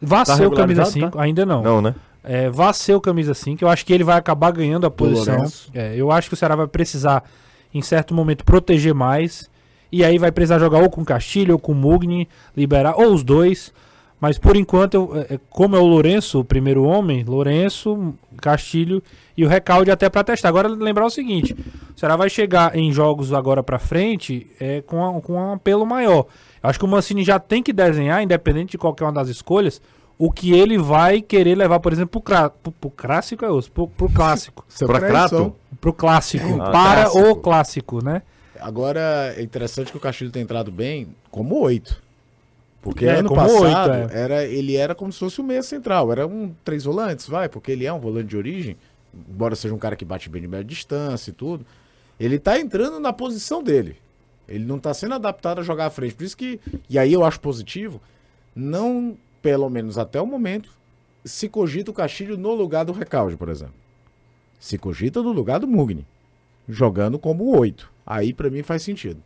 vá Tá ser o camisa regularizado, 5, ainda não. Não, né? É, vá ser o camisa 5, eu acho que ele vai acabar ganhando a posição. É, eu acho que o Ceará vai precisar, em certo momento, proteger mais. E aí vai precisar jogar ou com Castilho ou com Mugni, liberar, ou os dois. Mas por enquanto, eu- é, é, como é o Lourenço, o primeiro homem, Lourenço, Castilho e o Recalde até pra testar. Agora lembrar o seguinte: o Ceará vai chegar em jogos agora pra frente é, com, a- com um apelo maior. Eu acho que o Mancini já tem que desenhar, independente de qualquer uma das escolhas, o que ele vai querer levar, por exemplo, pro, pro clássico, é osso, pro, pro clássico. Pré-edição. Crato? Pro clássico. Ah, para clássico. o clássico, né? Agora, é interessante que o Castilho tem entrado bem como oito. Porque É, ano passado oito, é. era, ele era como se fosse o meia central. Era um três volantes, vai, porque ele é um volante de origem. Embora seja um cara que bate bem de média distância e tudo. Ele tá entrando na posição dele. Ele não tá sendo adaptado a jogar à frente. Por isso que. E aí eu acho positivo. Não, pelo menos até o momento, se cogita o Castilho no lugar do Recalde, por exemplo. Se cogita no lugar do Mugni. Jogando como oito. Aí pra mim faz sentido.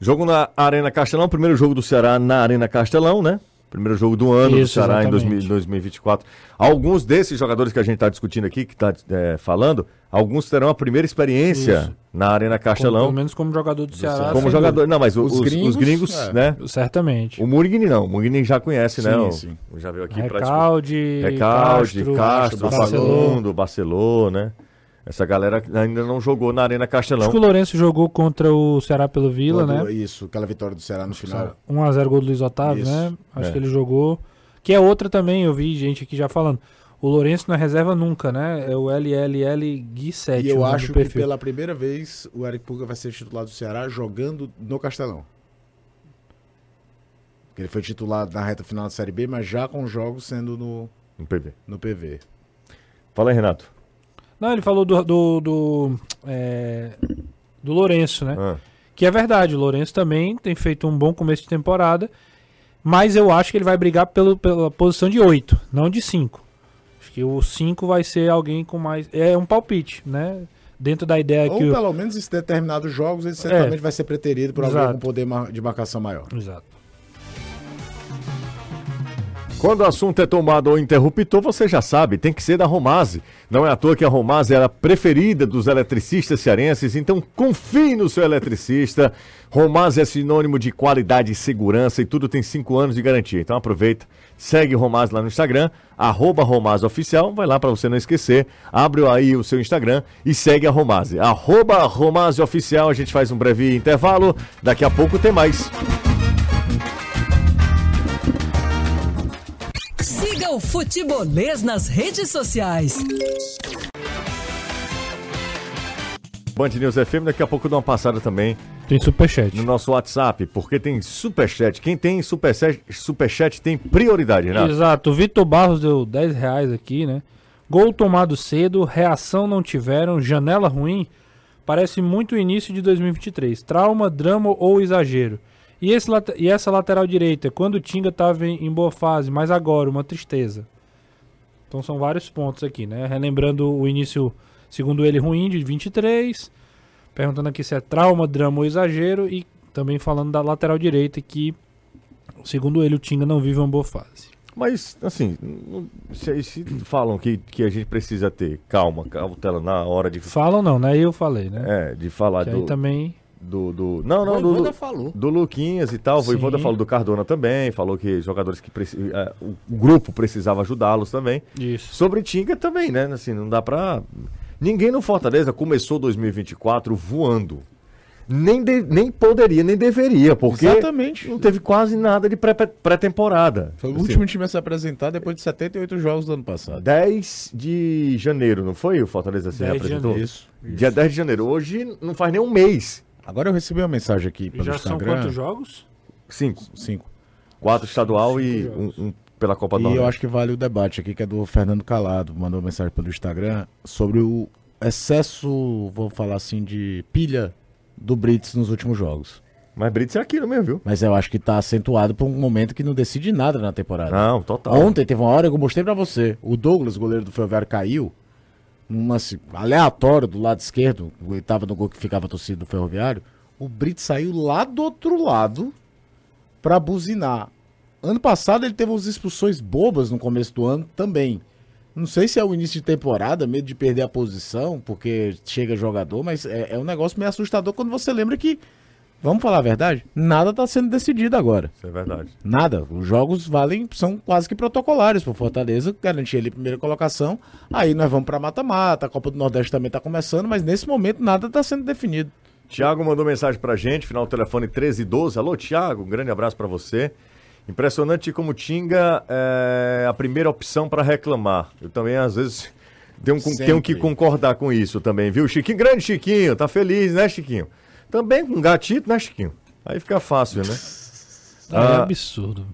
Jogo na Arena Castelão, primeiro jogo do Ceará na Arena Castelão, né? Primeiro jogo do ano do Isso, Ceará em exatamente. 2000 2024. Alguns desses jogadores que a gente está discutindo aqui, que está falando, alguns terão a primeira experiência Isso. na Arena Como- Castelão pelo menos como jogador do Ceará. como jogador. Não, mas Os os, os gringos, gringos, é. né? dúvida. Certamente. O Murigny não. O Murigny já conhece, né? Sim, O- sim. Já veio aqui para Recalde, Recalde, Castro, Castro, Barcelona. Né? Essa galera ainda não jogou na Arena Castelão. Acho que o Lourenço jogou contra o Ceará pelo Vila, Quando- né? Isso, aquela vitória do Ceará no final. 1x0 gol do Luiz Otávio, Isso. né? Acho É. que ele jogou. Que é outra também, eu vi gente aqui já falando. O Lourenço não é reserva nunca, né? É o LLL Gui 7. E eu acho que pela primeira vez o Eric Puga vai ser titular do Ceará jogando no Castelão. Ele foi titular na reta final da Série B, mas já com jogos sendo no, No PV. no PV. Fala aí, Renato. Não, ele falou do. do, do, é, do Lourenço, né? Ah. Que é verdade, o Lourenço também tem feito um bom começo de temporada. Mas eu acho que ele vai brigar pelo, pela posição de 8, não de 5. Acho que o 5 vai ser alguém com mais. É um palpite, né? Dentro da ideia Ou que o. pelo menos em determinados jogos ele certamente vai ser preterido por alguém Exato. com poder de marcação maior. Exato. Quando o assunto é tomado ou interruptor, você já sabe, tem que ser da Romase. Não é à toa que a Romase era a preferida dos eletricistas cearenses, então confie no seu eletricista. Romase é sinônimo de qualidade e segurança e tudo tem 5 anos de garantia. Então aproveita, segue Romase lá no Instagram, arroba Romase Oficial, vai lá para você não esquecer, abre aí o seu Instagram e segue a Romase. Arroba Romase Oficial, a gente faz um breve intervalo, daqui a pouco tem mais. O Futebolês nas redes sociais. Band News FM, daqui a pouco dou uma passada também Tem superchat. no nosso WhatsApp, porque tem superchat. Quem tem superchat, superchat tem prioridade, né? Exato. O Vitor Barros deu 10 reais aqui, né? Gol tomado cedo, reação não tiveram, janela ruim. Parece muito o início de 2023. Trauma, drama ou exagero. E, esse, e essa lateral direita, quando o Tinga estava em, em boa fase, mas agora, uma tristeza. Então são vários pontos aqui, né? Relembrando o início, segundo ele, ruim de 23. Perguntando aqui se é trauma, drama ou exagero. E também falando da lateral direita, que, segundo ele, o Tinga não vive uma boa fase. Mas, assim, se, se falam que, que a gente precisa ter calma, cautela na hora de, Falam não, né? Eu falei, né? é, de falar que do, aí também. Do, do- Não, não, do, Voivoda do, falou. do Luquinhas e tal. O Voivoda falou do Cardona também, falou que jogadores que preci- eh, o grupo precisava ajudá-los também. Isso. Sobre Tinga também, né? Assim, não dá pra. Ninguém no Fortaleza começou 2024 voando. Nem, de- nem poderia, nem deveria, porque Exatamente. não teve quase nada de pré- pré-temporada. Foi o Assim, último time a se apresentar depois de 78 jogos do ano passado. 10 de janeiro, não foi o Fortaleza se 10 de apresentou? janeiro. Isso. Dia 10 de janeiro. Hoje não faz nem um mês. Agora eu recebi uma mensagem aqui pelo Já são Instagram. quantos jogos? Cinco. Cinco. Quatro estadual e Cinco um, jogos. um pela Copa do E eu Nordeste. acho que vale o debate aqui, que é do Fernando Calado, mandou uma mensagem pelo Instagram sobre o excesso, vou falar assim, de pilha do Brits nos últimos jogos. Mas Brits é aquilo mesmo, viu? Mas eu acho que tá acentuado por um momento que não decide nada na temporada. Não, total. Ontem teve uma hora que eu mostrei pra você. O Douglas, goleiro do Ferroviário, caiu. Num lance aleatório do lado esquerdo. Ele tava no gol que ficava a torcida do Ferroviário. O Brito saiu lá do outro lado pra buzinar. Ano passado ele teve umas expulsões bobas no começo do ano também. Não sei se é o início de temporada, medo de perder a posição, porque chega jogador, mas é, é um negócio meio assustador quando você lembra que, vamos falar a verdade, nada tá sendo decidido agora. Isso é verdade. Nada. Os jogos valem, são quase que protocolares pro Fortaleza, garantir ali a primeira colocação. Aí nós vamos pra mata-mata, a Copa do Nordeste também tá começando, mas nesse momento nada tá sendo definido. Tiago mandou mensagem pra gente, final do telefone 1312. Alô, Tiago, um grande abraço pra você. Impressionante como Tinga é a primeira opção pra reclamar. Eu também, às vezes, tenho, tenho que concordar com isso também, viu? Chiquinho, grande Chiquinho, tá feliz, né, Chiquinho? Também com gatito, né, Chiquinho? Aí fica fácil, né? É Ah. absurdo.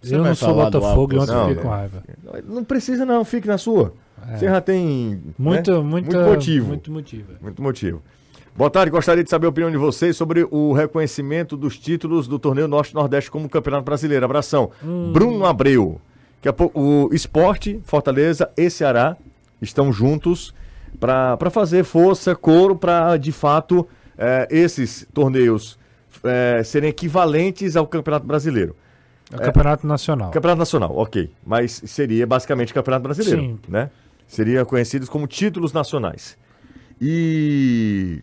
Você eu não sou Botafogo e ontem fiquei com né? raiva. Não precisa não, fique na sua. Você já tem Muito, né? muito, muito motivo. Muito motivo. Muito motivo. Boa tarde, gostaria de saber a opinião de vocês sobre o reconhecimento dos títulos do torneio Norte-Nordeste como Campeonato Brasileiro. Abração. Bruno Abreu. A pouco, o Esporte, Fortaleza e Ceará estão juntos para fazer força, coro, para de fato eh, esses torneios eh, serem equivalentes ao Campeonato Brasileiro. É Campeonato Nacional. Campeonato Nacional, ok. Mas seria basicamente Campeonato Brasileiro, Sim. né? Seriam conhecidos como títulos nacionais. E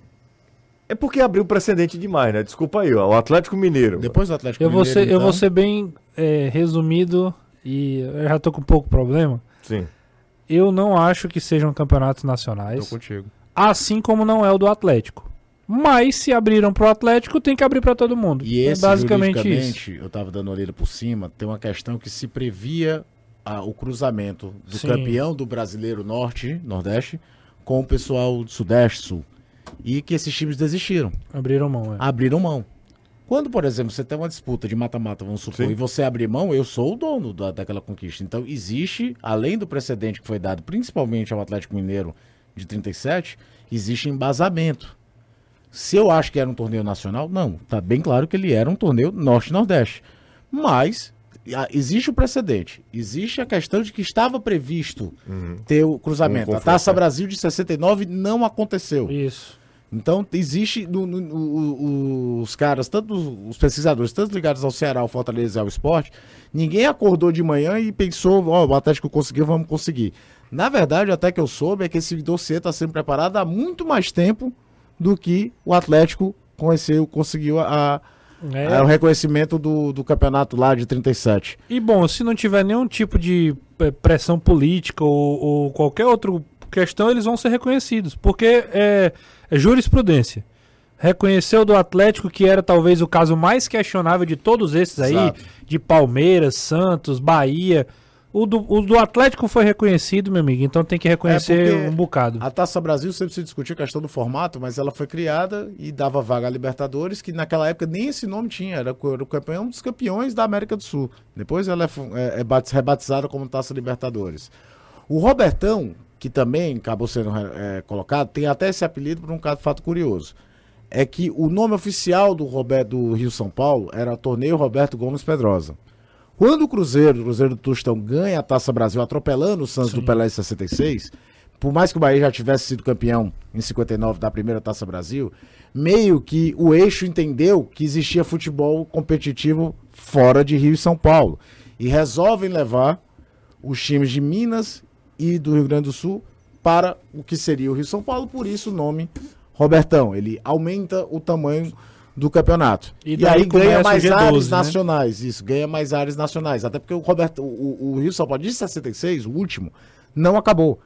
é porque abriu precedente demais, né? Desculpa aí, ó. O Atlético Mineiro. Depois do Atlético Eu vou Mineiro, ser, eu então, vou ser bem é, resumido e eu já tô com um pouco problema. Sim. Eu não acho que sejam campeonatos Tô nacionais, contigo. assim como não é o do Atlético. Mas se abriram pro Atlético, tem que abrir para todo mundo. E é esse, basicamente isso. eu tava dando uma olhada por cima, tem uma questão que se previa ah, o cruzamento do Sim. campeão do Brasileiro Norte, Nordeste, com o pessoal do Sudeste, Sul. E que esses times desistiram. Abriram mão, é. abriram mão. Quando, por exemplo, você tem uma disputa de mata-mata, vamos supor, Sim. e você abrir mão, eu sou o dono da, daquela conquista. Então, existe, além do precedente que foi dado principalmente ao Atlético Mineiro de 37, existe embasamento. Se eu acho que era um torneio nacional, não. Tá bem claro que ele era um torneio norte-nordeste. Mas existe o precedente. Existe a questão de que estava previsto ter o cruzamento. Um a Taça é. Brasil de 69 não aconteceu. Isso. Então, existe no- no- no- os caras, tanto os, pesquisadores, tanto ligados ao Ceará, ao Fortaleza e ao esporte, ninguém acordou de manhã e pensou, ó, o Atlético conseguiu, vamos conseguir. Na verdade, até que eu soube, é que esse dossiê está sendo preparado há muito mais tempo do que o Atlético conheceu, conseguiu a, É. a- o reconhecimento do, do campeonato lá de 37. E bom, se não tiver nenhum tipo de eh, pressão política ou, ou qualquer outra questão, eles vão ser reconhecidos. Porque é, é jurisprudência. Reconheceu do Atlético, que era talvez o caso mais questionável de todos esses aí, Exato. de Palmeiras, Santos, Bahia. O do, o do Atlético foi reconhecido, meu amigo, então tem que reconhecer É, um bocado. A Taça Brasil sempre se discutiu a questão do formato, mas ela foi criada e dava vaga à Libertadores, que naquela época nem esse nome tinha, era o campeão dos campeões da América do Sul. Depois ela é, é- é batiz- rebatizada como Taça Libertadores. O Robertão, que também acabou sendo é, colocado, tem até esse apelido por um caso fato curioso. É que o nome oficial do, Roberto, do Rio São Paulo era Torneio Roberto Gomes Pedrosa. Quando o Cruzeiro, o Cruzeiro do Tostão, ganha a Taça Brasil atropelando o Santos do Pelé em 66, por mais que o Bahia já tivesse sido campeão em 59 da primeira Taça Brasil, meio que o eixo entendeu que existia futebol competitivo fora de Rio e São Paulo. e resolvem levar os times de Minas e do Rio Grande do Sul para o que seria o Rio São Paulo, por isso o nome Robertão. Ele aumenta o tamanho do campeonato. E E, aí ganha mais G12, áreas né? nacionais. Isso, ganha mais áreas nacionais. Até porque o Roberto, o, o Rio São Paulo de 66, o último, não acabou.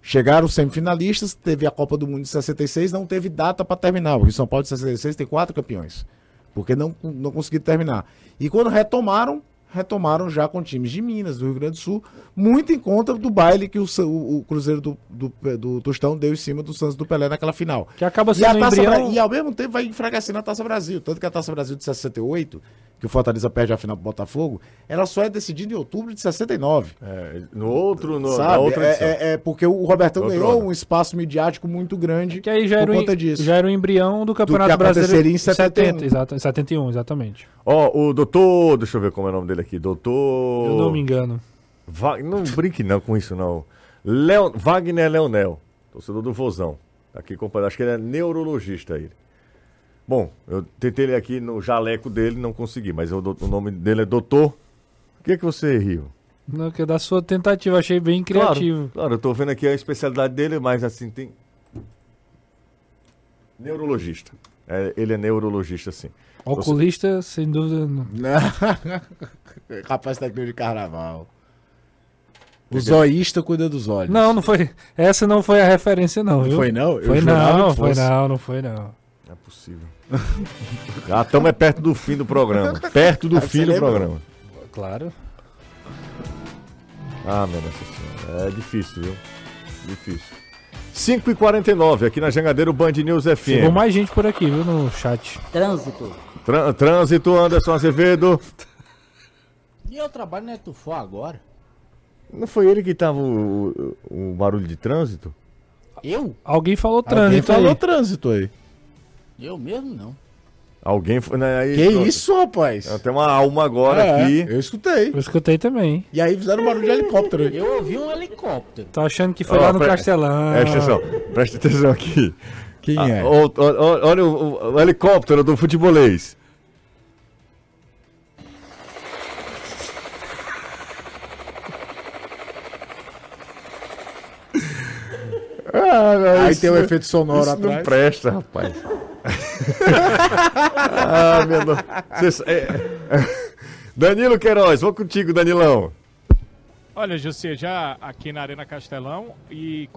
Chegaram os semifinalistas, teve a Copa do Mundo de 66, não teve data para terminar. O Rio São Paulo de 66 tem quatro campeões. Porque não, não conseguiram terminar. E quando retomaram, retomaram já com times de Minas, do Rio Grande do Sul, muito em conta do baile que o, o- o Cruzeiro do, do, do Tostão deu em cima do Santos do Pelé naquela final. Que acaba E, a sendo Taça embrião... E ao mesmo tempo vai enfraquecendo a Taça Brasil. Tanto que a Taça Brasil de 68, que o Fortaleza perde a final pro Botafogo, ela só é decidida em outubro de 69. É, no outro, no, na sabe? outra É, edição. é- é porque o Robertão ganhou ano. um espaço midiático muito grande Que aí já por era, o, conta em- disso. já era o embrião do Campeonato que Brasileiro aconteceria em 71. exato, em 71, exatamente. Ó, o doutor. Deixa eu ver como é o nome dele aqui. Doutor. Eu não me engano. Va- Não brinque não com isso, não. Leon... Wagner Leonel, torcedor do Vozão. Tá Aqui. Acho que ele é neurologista ele. Bom, eu tentei ele aqui no jaleco dele, não consegui, mas o, do- o nome dele é doutor. O que é que você riu? Não, que é da sua tentativa, achei bem criativo. Claro, claro, eu tô vendo aqui a especialidade dele, mas assim tem. Neurologista. É, ele é neurologista, sim. Oculista, sem dúvida. Não. Rapaz técnico de carnaval. O zoísta cuida dos olhos. não, não foi. Essa não foi a referência, não. Não viu? foi não? Eu Foi não, que foi não, não foi não. Não é possível. Já estamos é perto do fim do programa. Perto do Ah, fim do lembra? programa. Claro. Ah, meu Deus do céu. É difícil, viu? Difícil. 5h49, aqui na Jangadeiro Band News FM. Chegou mais gente por aqui, viu, no chat. Trânsito. Trân- Trânsito, Anderson Azevedo. E eu trabalho na Etufó agora. Não foi ele que tava o, o- o barulho de trânsito? Eu? Alguém falou Alguém trânsito falou aí. trânsito aí. Eu mesmo não. Alguém foi. Né, aí, Que pronto. isso, rapaz? Tem uma alma agora É, aqui. Eu escutei. Eu escutei também. E aí fizeram barulho de helicóptero aí. Eu ouvi um helicóptero. Tô achando que foi Ó, lá no pre- Castelão. Presta atenção, presta atenção aqui. Quem Ah, é? ó, ó, olha o, o- o helicóptero do futebolês. Ah, Aí isso tem o não- efeito sonoro isso não atrás. presta, rapaz. Ah, meu. Cês- é- Danilo Queiroz, vou contigo, Danilão. Olha, José, já aqui na Arena Castelão e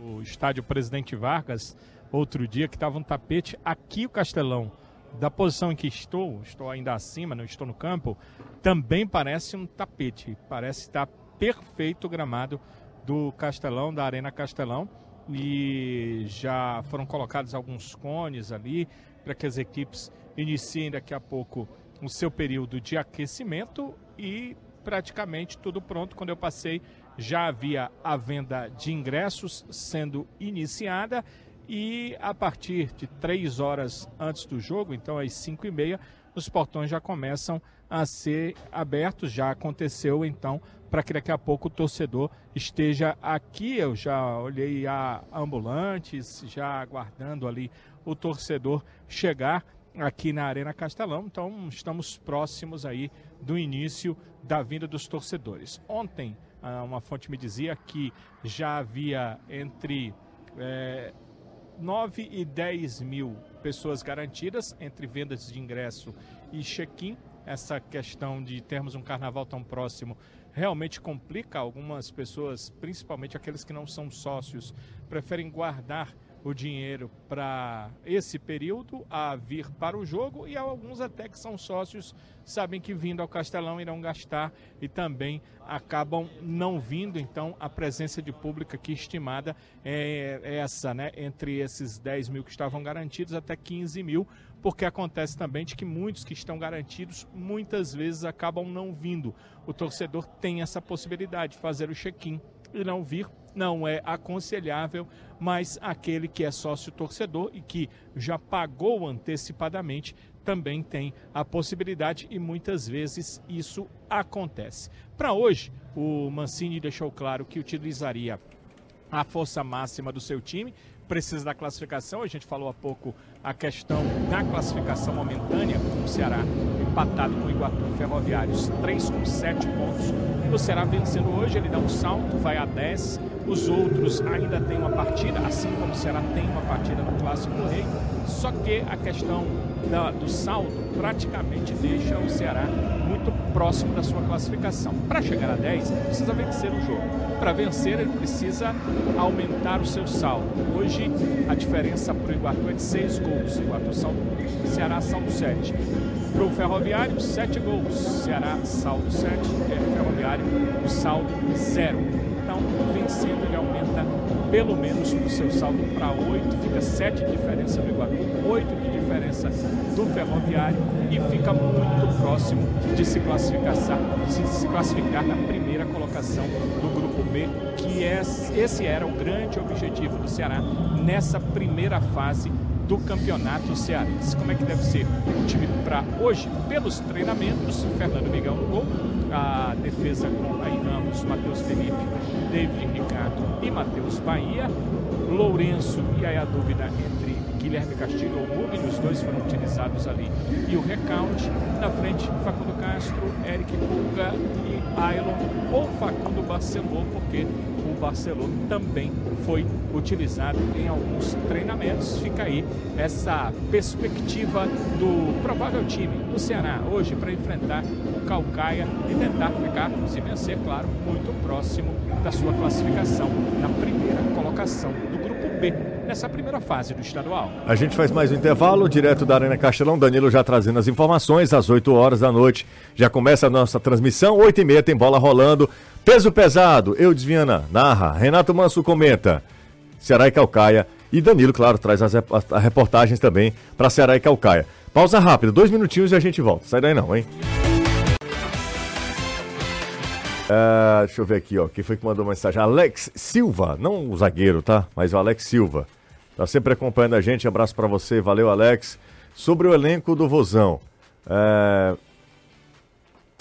o estádio Presidente Vargas, outro dia que estava um tapete aqui o Castelão, da posição em que estou, estou ainda acima, não estou no campo, também parece um tapete. Parece estar perfeito o gramado do Castelão, da Arena Castelão. E já foram colocados alguns cones ali para que as equipes iniciem daqui a pouco o seu período de aquecimento e praticamente tudo pronto. Quando eu passei, já havia a venda de ingressos sendo iniciada e a partir de três horas antes do jogo, então às cinco e meia, os portões já começam a ser abertos. Já aconteceu então para que daqui a pouco o torcedor esteja aqui. Eu já olhei a ambulantes, já aguardando ali o torcedor chegar aqui na Arena Castelão. Então estamos próximos aí do início da vinda dos torcedores. Ontem, ah, uma fonte me dizia que já havia entre eh, 9 e 10 mil pessoas garantidas entre vendas de ingresso e check-in. Essa questão de termos um carnaval tão próximo realmente complica algumas pessoas, principalmente aqueles que não são sócios, preferem guardar o dinheiro para esse período a vir para o jogo e alguns até que são sócios sabem que vindo ao Castelão irão gastar e também acabam não vindo, então a presença de público aqui estimada é essa, né? Entre esses 10 mil que estavam garantidos até 15 mil, porque acontece também de que muitos que estão garantidos muitas vezes acabam não vindo. O torcedor tem essa possibilidade de fazer o check-in e não vir não é aconselhável, mas aquele que é sócio torcedor e que já pagou antecipadamente também tem a possibilidade e muitas vezes isso acontece. Para hoje, o Mancini deixou claro que utilizaria a força máxima do seu time, precisa da classificação. A gente falou há pouco a questão da classificação momentânea, com o Ceará empatado com o Iguatu Ferroviários, 3 com 7 pontos. O Ceará vencendo hoje, ele dá um salto, vai a 10. Os outros ainda têm uma partida, assim como o Ceará tem uma partida no Clássico do Rei. Só que a questão da, do saldo praticamente deixa o Ceará muito próximo da sua classificação. Para chegar a 10, precisa vencer o jogo. Para vencer, ele precisa aumentar o seu saldo. Hoje, a diferença para o Iguatu é de 6 gols. Iguatu saldo, Ceará saldo 7. Para o Ferroviário, 7 gols. Ceará saldo 7. É, Ferroviário, o saldo 0. Então, vencendo, ele aumenta pelo menos o seu saldo para 8, fica 7 de diferença do Iguatu, 8 de diferença do Ferroviário e fica muito próximo de se classificar, de se classificar na primeira colocação do grupo B, que é, esse era o grande objetivo do Ceará nessa primeira fase do campeonato cearense. Como é que deve ser o time para hoje? Pelos treinamentos, Fernando Miguel no gol, a defesa com Aí Ramos, Matheus Felipe, David Ricardo e Matheus Bahia, Lourenço, e aí a dúvida entre Guilherme Castilho ou Mugni, os dois foram utilizados ali, e o Recount, na frente Facundo Castro, Eric Pulga e Ailon, ou Facundo Barcelô, porque o Barcelô também foi utilizado em alguns treinamentos. Fica aí essa perspectiva do provável time do Ceará hoje para enfrentar o Calcaia e tentar ficar, se vencer, claro, muito próximo da sua classificação na primeira colocação do grupo B nessa primeira fase do estadual. A gente faz mais um intervalo, direto da Arena Castelão. Danilo já trazendo as informações. Às 8 horas da noite já começa a nossa transmissão. 8 e meia tem bola rolando. Peso pesado, eu Viana narra. Renato Manso comenta. Ceará e Calcaia. E Danilo, claro, traz as reportagens também para Ceará e Calcaia. Pausa rápida, dois minutinhos e a gente volta. Sai daí não, hein? Uh, deixa eu ver aqui, ó. Quem foi que mandou mensagem? Alex Silva, não o zagueiro, tá? Mas o Alex Silva. Tá sempre acompanhando a gente. Abraço para você, valeu, Alex. Sobre o elenco do Vozão. Uh,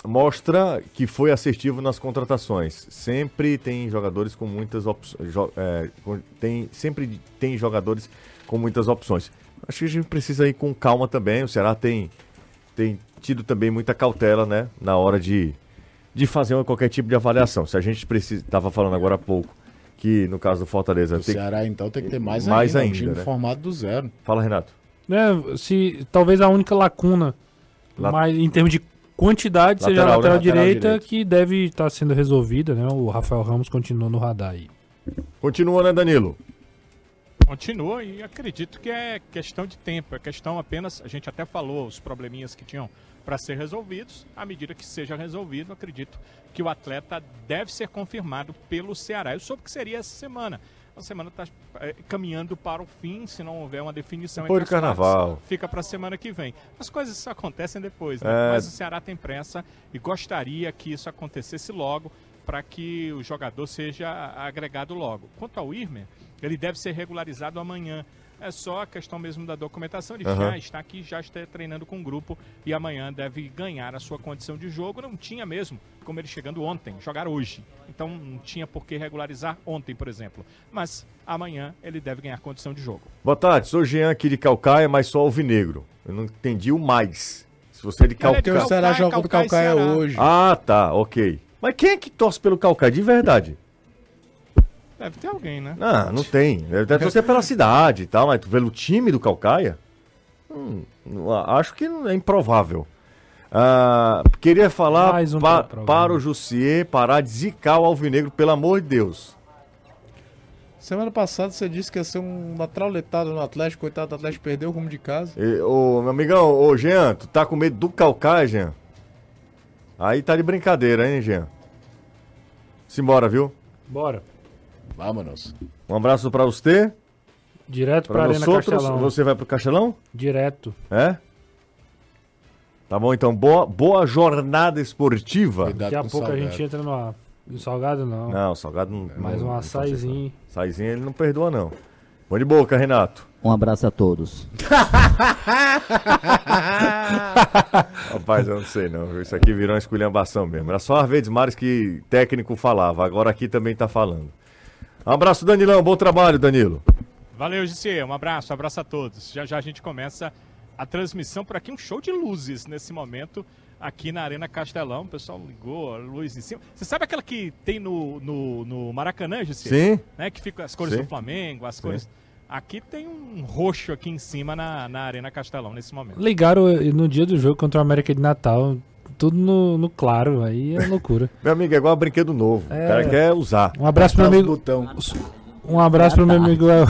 mostra que foi assertivo nas contratações. Sempre tem jogadores com muitas opções. É, tem, sempre tem jogadores com muitas opções. Acho que a gente precisa ir com calma também. O Ceará tem, tem tido também muita cautela, né? Na hora de, de fazer qualquer tipo de avaliação. Se a gente. Estava falando agora há pouco que no caso do Fortaleza. O Ceará, que, então, tem que ter mais, mais ainda. ainda um time né? formado do zero. Fala, Renato. É, se, talvez a única lacuna, La... mas em termos de quantidade lateral, seja a lateral, né? direita, lateral que deve estar tá sendo resolvida, né? O Rafael Ramos continua no radar aí. Continua, né, Danilo? Continua e acredito que é questão de tempo, é questão apenas, a gente até falou os probleminhas que tinham para ser resolvidos. À medida que seja resolvido, acredito que o atleta deve ser confirmado pelo Ceará. Eu soube que seria essa semana a semana está é, caminhando para o fim, se não houver uma definição Depois do carnaval. Partes, fica para a semana que vem. As coisas acontecem depois, né? É... Mas o Ceará tem pressa e gostaria que isso acontecesse logo para que o jogador seja agregado logo. Quanto ao Irmer, ele deve ser regularizado amanhã. É só a questão mesmo da documentação. Ele uhum. já está aqui, já está treinando com o grupo e amanhã deve ganhar a sua condição de jogo. Não tinha mesmo, como ele chegando ontem, jogar hoje. Então não tinha por que regularizar ontem, por exemplo. Mas amanhã ele deve ganhar condição de jogo. Boa tarde, sou Jean aqui de Calcaia, mas sou alvinegro. Eu não entendi o mais. Se você é de Calcaia. Porque o Ceará joga do Calcaia hoje. Ah, tá, ok. Mas quem é que torce pelo Calcaia de verdade? Deve ter alguém, né? Ah, não tem. Deve torcer pela cidade e tal, mas pelo time do Calcaia? Hum, acho que é improvável. Ah, queria falar um pa para o Jussier parar de zicar o Alvinegro, pelo amor de Deus. Semana passada você disse que ia ser uma trauletada no Atlético, coitado do Atlético perdeu o rumo de casa. E, ô, meu amigão, ô Jean, tu tá com medo do Calcaia, Jean? Aí tá de brincadeira, hein, Jean? Simbora, viu? Bora. Vámonos. Um abraço para você. Direto para Arena outros, Castelão. Você vai pro Castelão? Direto. É? Tá bom, então. Boa, boa jornada esportiva. Cuidado Daqui a pouco salgado. a gente entra no, no salgado, não. Não, salgado não. Mais um açaizinho. Açaizinho ele não perdoa, não. Bom de boca, Renato. Um abraço a todos. Rapaz, eu não sei não. Isso aqui virou uma esculhambação mesmo. Era só a vez Mares que técnico falava. Agora aqui também tá falando. Um abraço, Danilão. Bom trabalho, Danilo. Valeu, Gissi. Um abraço, um abraço a todos. Já já a gente começa a transmissão por aqui, um show de luzes nesse momento aqui na Arena Castelão. O pessoal ligou a luz em cima. Você sabe aquela que tem no, no, no Maracanã, Jussi? Sim. Né, que fica as cores Sim. do Flamengo, as Sim. cores. Aqui tem um roxo aqui em cima na, na Arena Castelão nesse momento. Ligaram eh, no dia do jogo contra o América de Natal, tudo no, no claro, aí é loucura. Meu amigo, é igual brinquedo novo. É. O cara quer usar. Um abraço pro meu amigo. Botão. Um abraço pro meu amigo El-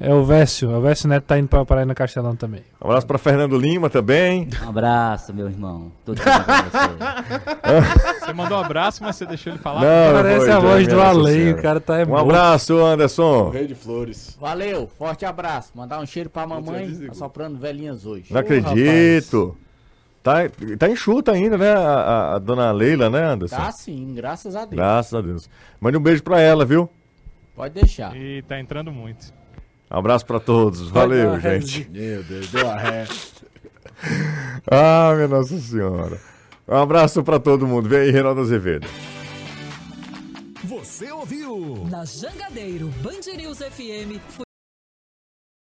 é o Vécio. O Vécio Neto tá indo pra Paraíba Castelão também. Um abraço pra Fernando Lima também. Um abraço, meu irmão. Com você? Você mandou um abraço, mas você deixou ele falar. Não, Parece foi, a voz do além, o cara tá é Um morto. abraço, Anderson. Rei de flores. Valeu, forte abraço. Mandar um cheiro pra mamãe, desligou. tá soprando velhinhas hoje. Não acredito. Tá, tá enxuta ainda, né? A, a- a dona Leila, né, Anderson? Tá sim, graças a Deus. Graças a Deus. Mande um beijo pra ela, viu? Pode deixar. E tá entrando muito. Um abraço pra todos. Valeu, gente. Meu Deus, deu a ré. Ah, minha Nossa Senhora. Um abraço pra todo mundo. Vem aí, Reinaldo Azevedo. Você ouviu? Na Jangadeiro, Band News FM.